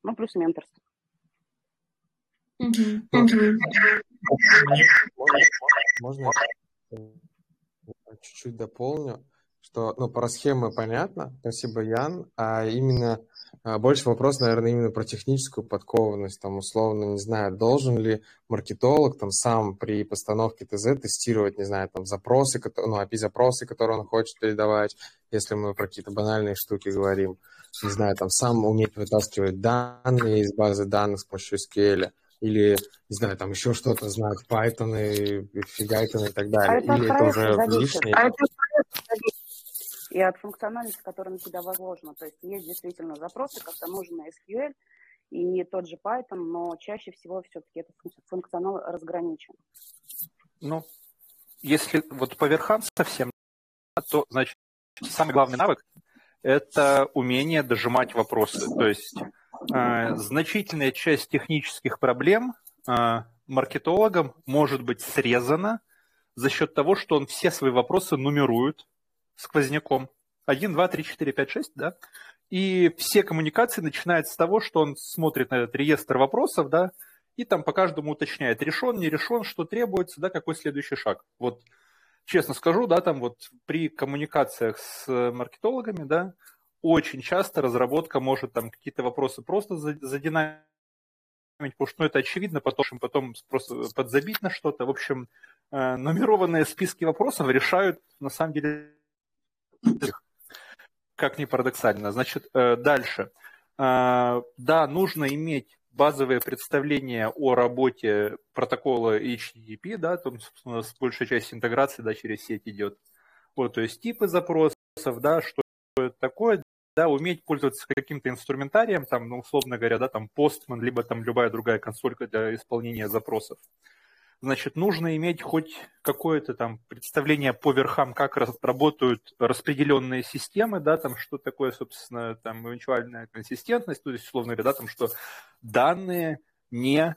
Ну, плюс менторство. Можно чуть-чуть дополню, что ну, про схемы понятно, спасибо, Ян, а именно больше вопрос, наверное, именно про техническую подкованность, там, условно, не знаю, должен ли маркетолог там сам при постановке ТЗ тестировать, не знаю, там, запросы, ну, API-запросы, которые он хочет передавать, если мы про какие-то банальные штуки говорим, не знаю, там, сам уметь вытаскивать данные из базы данных с помощью SQL, или, не знаю, там еще что-то знать, Python и Фигайтон и так далее. А или это уже лишнее. А это и от функциональности, которая на тебя возложена. То есть есть действительно запросы, когда нужен SQL и тот же Python, но чаще всего все-таки этот функционал разграничен. Ну, если вот по верхам совсем, то, значит, самый главный навык – это умение дожимать вопросы. То есть э, значительная часть технических проблем э, маркетологом может быть срезана за счет того, что он все свои вопросы нумерует сквозняком. 1, 2, 3, 4, 5, 6, да? И все коммуникации начинаются с того, что он смотрит на этот реестр вопросов, да, и там по каждому уточняет, решен, не решен, что требуется, да, какой следующий шаг. Вот честно скажу, да, там вот при коммуникациях с маркетологами, да, очень часто разработка может там какие-то вопросы просто задинамить, потому что ну, это очевидно, потом, потом просто подзабить на что-то. В общем, э, нумерованные списки вопросов решают на самом деле как ни парадоксально. Значит, э, дальше. Э, да, нужно иметь базовое представление о работе протокола HTTP, да, там, нас большая часть интеграции, да, через сеть идет. Вот, то есть типы запросов, да, что это такое, да, уметь пользоваться каким-то инструментарием, там, ну, условно говоря, да, там, Postman, либо там любая другая консолька для исполнения запросов значит, нужно иметь хоть какое-то там представление по верхам, как работают распределенные системы, да, там, что такое, собственно, там, эвенtuальная консистентность, то есть, условно говоря, да, там, что данные не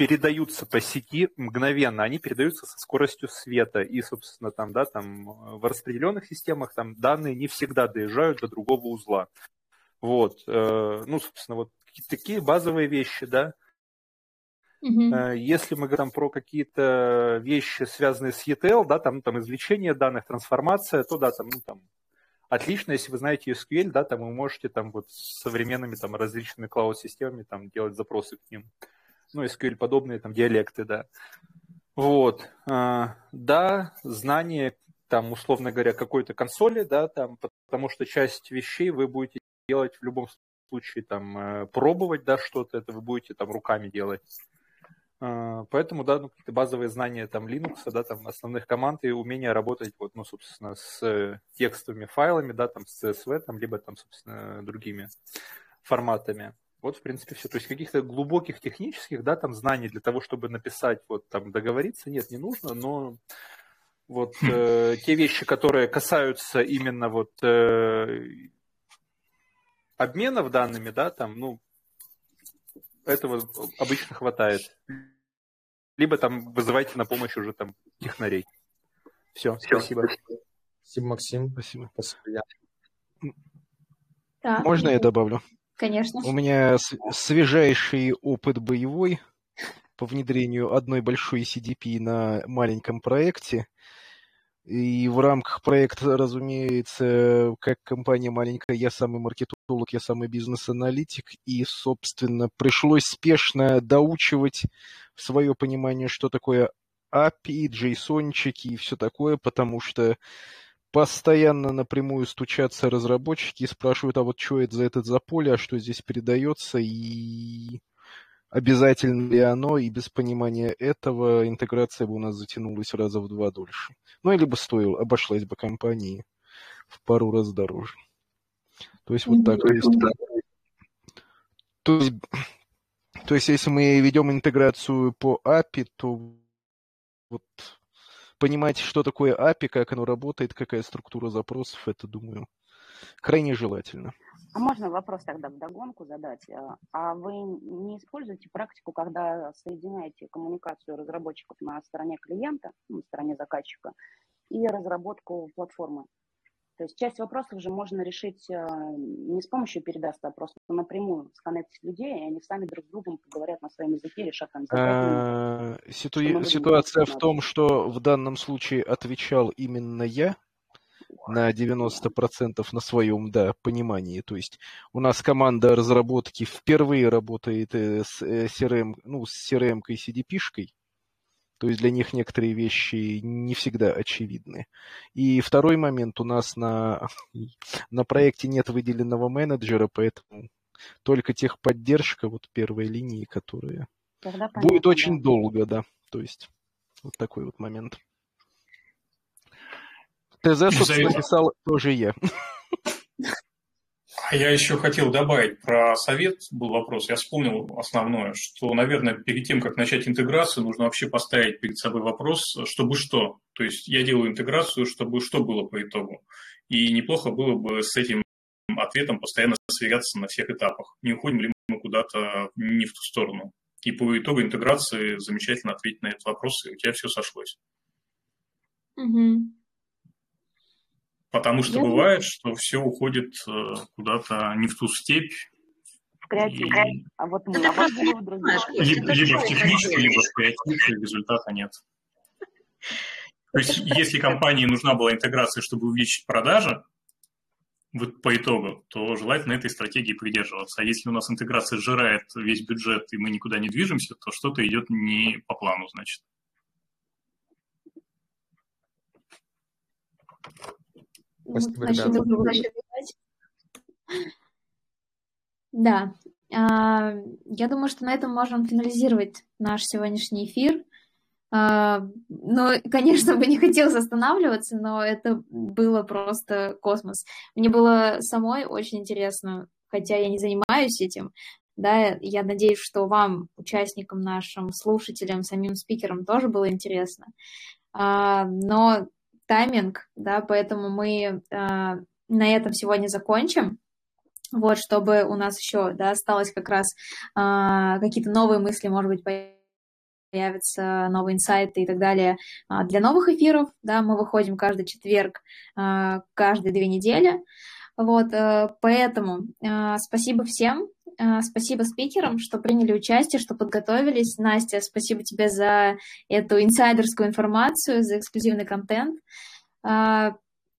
передаются по сети мгновенно, они передаются со скоростью света. И, собственно, там, да, там в распределенных системах там данные не всегда доезжают до другого узла. Вот, э, ну, собственно, вот такие базовые вещи, да. Uh-huh. Если мы говорим про какие-то вещи, связанные с ETL, да, там, там извлечение данных, трансформация, то да, там, ну, там, отлично, если вы знаете SQL, да, там вы можете там вот с современными там различными клауд-системами там делать запросы к ним. Ну, SQL подобные там диалекты, да. Вот. А, да, знание там, условно говоря, какой-то консоли, да, там, потому что часть вещей вы будете делать в любом случае, там, э, пробовать, да, что-то, это вы будете там руками делать. А, поэтому, да, ну, какие-то базовые знания там Linux, да, там основных команд и умение работать, вот, ну, собственно, с текстовыми файлами, да, там с CSV, там, либо там, собственно, другими форматами. Вот, в принципе, все. То есть каких-то глубоких технических, да, там знаний для того, чтобы написать, вот, там, договориться, нет, не нужно, но вот хм. э, те вещи, которые касаются именно вот э, обменов данными, да, там, ну, этого обычно хватает. Либо там вызывайте на помощь уже там технарей. Все, Все. спасибо. Спасибо, Максим. Спасибо. спасибо. Да. Можно я добавлю? Конечно. У меня свежайший опыт боевой по внедрению одной большой CDP на маленьком проекте. И в рамках проекта, разумеется, как компания маленькая, я самый маркетолог, я самый бизнес-аналитик, и, собственно, пришлось спешно доучивать свое понимание, что такое API, JSON-чики и все такое, потому что постоянно напрямую стучатся разработчики и спрашивают, а вот что это за этот за поле, а что здесь передается, и обязательно ли оно, и без понимания этого интеграция бы у нас затянулась раза в два дольше. Ну, или бы стоило, обошлась бы компании в пару раз дороже. То есть вот так. То есть, то есть, то есть если мы ведем интеграцию по API, то вот понимать, что такое API, как оно работает, какая структура запросов, это, думаю, крайне желательно. А можно вопрос тогда в догонку задать? А, а вы не используете практику, когда соединяете коммуникацию разработчиков на стороне клиента, ну, на стороне заказчика, и разработку платформы? То есть часть вопросов же можно решить а, не с помощью передаста, а просто напрямую сконнектить людей, и они сами друг с другом поговорят на своем языке, решат там а, Ситуация в том, что в данном случае отвечал именно я, на 90% на своем, да, понимании. То есть у нас команда разработки впервые работает э, с CRM, э, ну, с CRM и CDP-шкой. То есть для них некоторые вещи не всегда очевидны. И второй момент, у нас на, на проекте нет выделенного менеджера, поэтому только техподдержка вот первой линии, которая понятно, будет очень да. долго, да. То есть вот такой вот момент. ТЗ, собственно, написал тоже я. А я еще хотел добавить про совет, был вопрос, я вспомнил основное, что, наверное, перед тем, как начать интеграцию, нужно вообще поставить перед собой вопрос, чтобы что. То есть я делаю интеграцию, чтобы что было по итогу. И неплохо было бы с этим ответом постоянно сверяться на всех этапах. Не уходим ли мы куда-то не в ту сторону. И по итогу интеграции замечательно ответить на этот вопрос, и у тебя все сошлось. Угу. Потому что Я бывает, что все уходит э, куда-то не в ту степь. В креатив. И... А вот мы, а вот мы другие. Либо, либо в техническую, либо в креатив, и результата нет. То есть, если компании нужна была интеграция, чтобы увеличить продажи, вот по итогу, то желательно этой стратегии придерживаться. А если у нас интеграция сжирает весь бюджет, и мы никуда не движемся, то что-то идет не по плану, значит. Спасибо, Значит, Да. А, я думаю, что на этом можем финализировать наш сегодняшний эфир. А, ну, конечно, бы не хотелось останавливаться, но это было просто космос. Мне было самой очень интересно, хотя я не занимаюсь этим, да, я надеюсь, что вам, участникам нашим, слушателям, самим спикерам тоже было интересно. А, но тайминг, да, поэтому мы э, на этом сегодня закончим. Вот, чтобы у нас еще, да, осталось как раз э, какие-то новые мысли, может быть, появятся новые инсайты и так далее э, для новых эфиров, да, мы выходим каждый четверг, каждые две недели, вот, э, поэтому спасибо всем, спасибо спикерам, что приняли участие, что подготовились. Настя, спасибо тебе за эту инсайдерскую информацию, за эксклюзивный контент.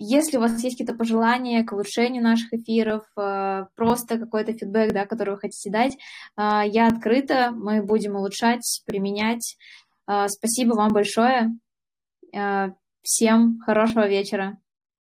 Если у вас есть какие-то пожелания к улучшению наших эфиров, просто какой-то фидбэк, да, который вы хотите дать, я открыта, мы будем улучшать, применять. Спасибо вам большое. Всем хорошего вечера.